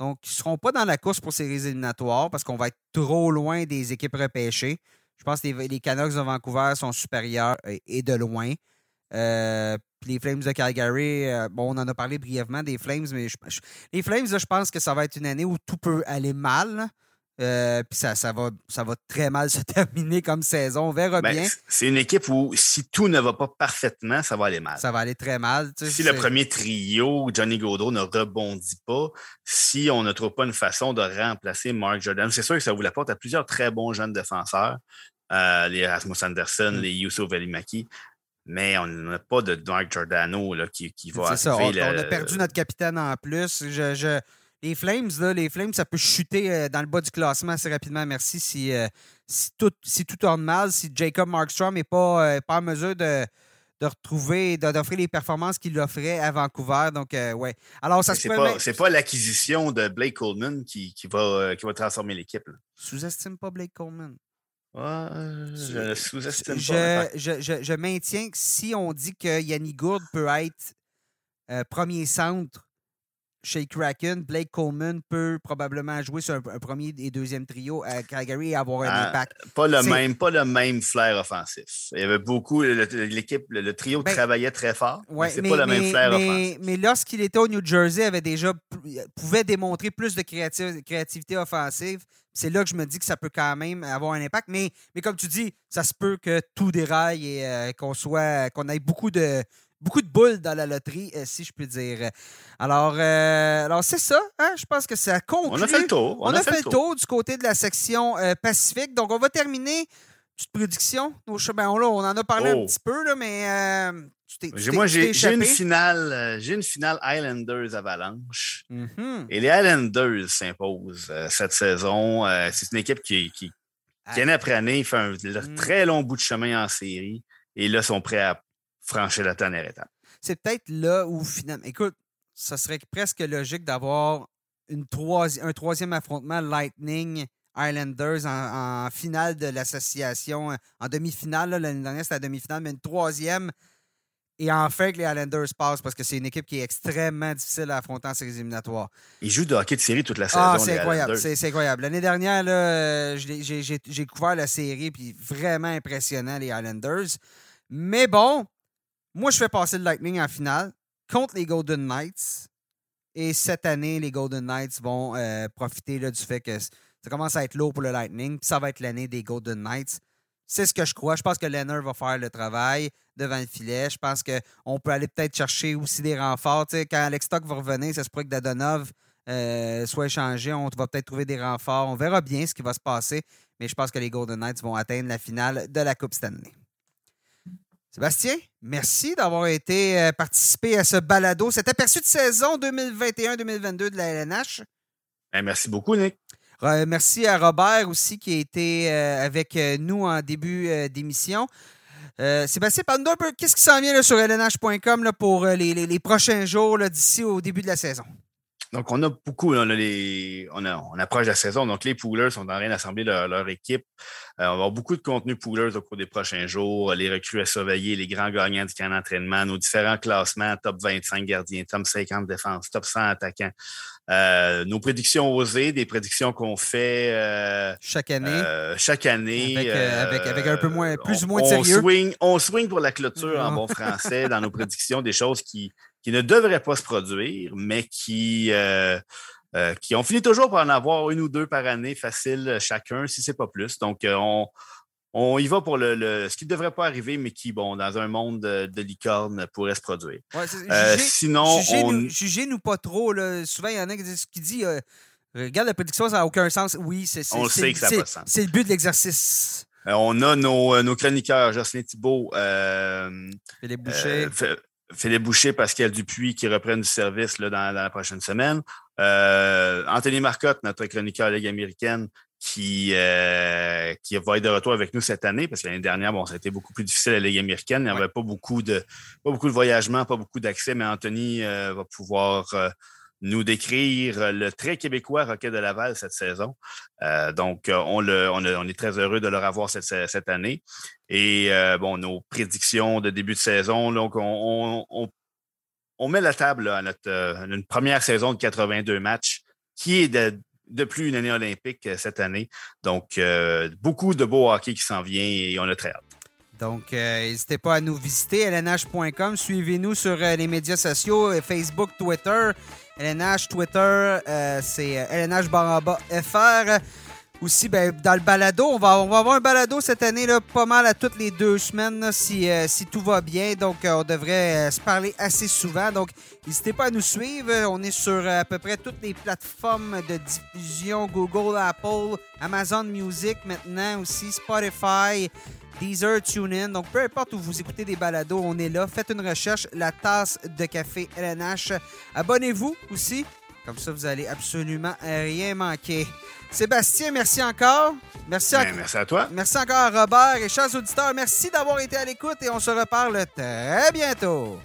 [SPEAKER 1] Donc, ils ne seront pas dans la course pour ces éliminatoires parce qu'on va être trop loin des équipes repêchées. Je pense que les, les Canucks de Vancouver sont supérieurs et de loin. Euh, les Flames de Calgary, euh, bon, on en a parlé brièvement des Flames, mais les Flames, je pense que ça va être une année où tout peut aller mal. Euh, puis ça, ça, va, ça va très mal [LAUGHS] se terminer comme saison. On verra ben, bien.
[SPEAKER 3] C'est une équipe où si tout ne va pas parfaitement, ça va aller mal.
[SPEAKER 1] Ça va aller très mal.
[SPEAKER 3] si le premier trio, Johnny Gaudreau, ne rebondit pas, si on ne trouve pas une façon de remplacer Mark Jordan, c'est sûr que ça vous l'apporte à plusieurs très bons jeunes défenseurs. les Rasmus Anderson, mm. les Yusuf Velimaki mais on n'a pas de Mark Giordano là, qui, qui va
[SPEAKER 1] C'est ça, on, a perdu notre capitaine en plus. Je, Les Flames, là, les Flames, ça peut chuter euh, dans le bas du classement assez rapidement, merci, si, euh, si, tout, si tout tourne mal, si Jacob Markstrom n'est pas, euh, pas en mesure de, de retrouver, d'offrir les performances qu'il offrait à Vancouver. Donc, ouais. Alors, ça
[SPEAKER 3] se C'est pas, l'acquisition de Blake Coleman qui, qui, va, qui va transformer l'équipe.
[SPEAKER 1] Sous-estime pas Blake Coleman
[SPEAKER 3] je sous-estime
[SPEAKER 1] je, maintiens que si on dit que Yannick Gourde peut être euh, premier centre chez Kraken, Blake Coleman peut probablement jouer sur un, premier et deuxième trio à Calgary et avoir un ah, impact.
[SPEAKER 3] Pas le, même, pas le même flair offensif. Il y avait beaucoup, l'équipe, le, trio ben, travaillait très fort, mais c'est pas le même flair offensif.
[SPEAKER 1] Mais lorsqu'il était au New Jersey, il avait déjà pouvait démontrer plus de créativité offensive. C'est là que je me dis que ça peut quand même avoir un impact. Mais, mais comme tu dis, ça se peut que tout déraille et euh, qu'on soit qu'on ait beaucoup de beaucoup de boules dans la loterie, euh, si je peux dire. Alors, euh, alors c'est ça. Hein? Je pense que ça conclut.
[SPEAKER 3] On a fait le tour.
[SPEAKER 1] On, a, fait, le tour. du côté de la section euh, Pacifique. Donc, on va terminer. Petite prédiction. on, on en a parlé un oh. petit peu, là, mais
[SPEAKER 3] moi, j'ai une finale, j'ai une finale Islanders Avalanche. Mm-hmm. Et les Islanders s'imposent cette saison. c'est une équipe qui, qui, qui, année après année, fait un mm. très long bout de chemin en série. Et là, sont prêts à franchir la dernière étape.
[SPEAKER 1] C'est peut-être là où finalement. Écoute, ça serait presque logique d'avoir une un troisième affrontement Lightning Islanders en, finale de l'association, en demi-finale. L'année dernière, c'était la demi-finale, mais une troisième. Et enfin que les Islanders passent parce que c'est une équipe qui est extrêmement difficile à affronter en séries éliminatoires.
[SPEAKER 3] Ils jouent de hockey de série toute la saison.
[SPEAKER 1] Ah, c'est incroyable. C'est incroyable. L'année dernière, j'ai couvert la série, puis vraiment impressionnant, les Islanders. Mais bon, moi, je fais passer le Lightning en finale contre les Golden Knights. Et cette année, les Golden Knights vont euh, profiter du fait que ça commence à être lourd pour le Lightning. Puis ça va être l'année des Golden Knights. C'est ce que je crois. Je pense que Leonard va faire le travail devant le filet. Je pense qu'on peut aller peut-être chercher aussi des renforts. quand Alex Stock va revenir, ça se pourrait que Dadonov euh, soit échangé. On va peut-être trouver des renforts. On verra bien ce qui va se passer. Mais je pense que les Golden Knights vont atteindre la finale de la Coupe Stanley. Sébastien, merci d'avoir été euh, participé à ce balado, cet aperçu de saison 2021-2022 de la LNH.
[SPEAKER 3] Ben, merci beaucoup, Nick.
[SPEAKER 1] merci à Robert aussi qui a été euh, avec euh, nous en début d'émission. Sébastien, parle-nous un peu, qu'est-ce qui s'en vient sur lnh.com pour les, prochains jours d'ici au début de la saison?
[SPEAKER 3] Donc, on a beaucoup, on, les, on, approche de la saison. Donc, les poolers sont en train d'assembler leur, équipe. Euh, on va avoir beaucoup de contenu poolers au cours des prochains jours, les recrues à surveiller, les grands gagnants du camp d'entraînement, nos différents classements, top 25 gardiens, top 50 défense, top 100 attaquants. Euh, nos prédictions osées, des prédictions qu'on fait
[SPEAKER 1] euh, chaque année.
[SPEAKER 3] chaque année.
[SPEAKER 1] Avec, un peu moins, plus ou moins de sérieux.
[SPEAKER 3] On swing, on swing pour la clôture en bon français dans nos [LAUGHS] prédictions, des choses qui qui ne devraient pas se produire, mais qui, euh, euh, qui ont fini toujours par en avoir une ou deux par année facile chacun, si ce n'est pas plus. Donc, euh, on, on y va pour le, ce qui ne devrait pas arriver, mais qui, bon, dans un monde de, licorne, pourrait se produire.
[SPEAKER 1] Euh, sinon, jugez-nous pas trop. Là. Souvent, il y en a qui disent euh, Regarde la prédiction, ça n'a aucun sens. Oui, c'est
[SPEAKER 3] On sait que ça n'a pas sens.
[SPEAKER 1] C'est le but de l'exercice.
[SPEAKER 3] Euh, on a nos, nos chroniqueurs, Jocelyn Thibault,
[SPEAKER 1] Philippe Boucher.
[SPEAKER 3] Philippe Boucher, Pascal Dupuis qui reprennent du service là, dans, la prochaine semaine. Anthony Marcotte, notre chroniqueur Ligue américaine, qui, euh, qui va être de retour avec nous cette année, parce que l'année dernière, bon, ça a été beaucoup plus difficile à la Ligue américaine. Il n'y avait pas beaucoup de pas beaucoup de voyagements, pas beaucoup d'accès, mais Anthony euh, va pouvoir euh, nous décrire le très québécois Rocket de Laval cette saison. donc, on, le, on, est très heureux de le revoir cette, cette année. Et bon, nos prédictions de début de saison, donc on, on, met la table à notre une première saison de 82 matchs qui est de, de plus une année olympique euh, cette année. Donc, euh, beaucoup de beau hockey qui s'en vient et on a très hâte.
[SPEAKER 1] Donc, euh, n'hésitez pas à nous visiter, lnh.com. Suivez-nous sur les médias sociaux, Facebook, Twitter. LNH, Twitter, c'est LNH FR. Aussi, ben, dans le balado, on va, avoir un balado cette année, là, pas mal à toutes les deux semaines, si, euh, si tout va bien. Donc, euh, on devrait euh, se parler assez souvent. Donc, n'hésitez pas à nous suivre. On est sur à peu près toutes les plateformes de diffusion Google, Apple, Amazon Music maintenant aussi, Spotify. Deezer, TuneIn. Donc, peu importe où vous écoutez des balados, on est là. Faites une recherche, la tasse de café LNH. Abonnez-vous aussi. Comme ça, vous allez absolument rien manquer. Sébastien, merci encore. Merci,
[SPEAKER 3] à... Ben, merci à toi.
[SPEAKER 1] Merci encore à Robert et chers auditeurs. Merci d'avoir été à l'écoute et on se reparle très bientôt.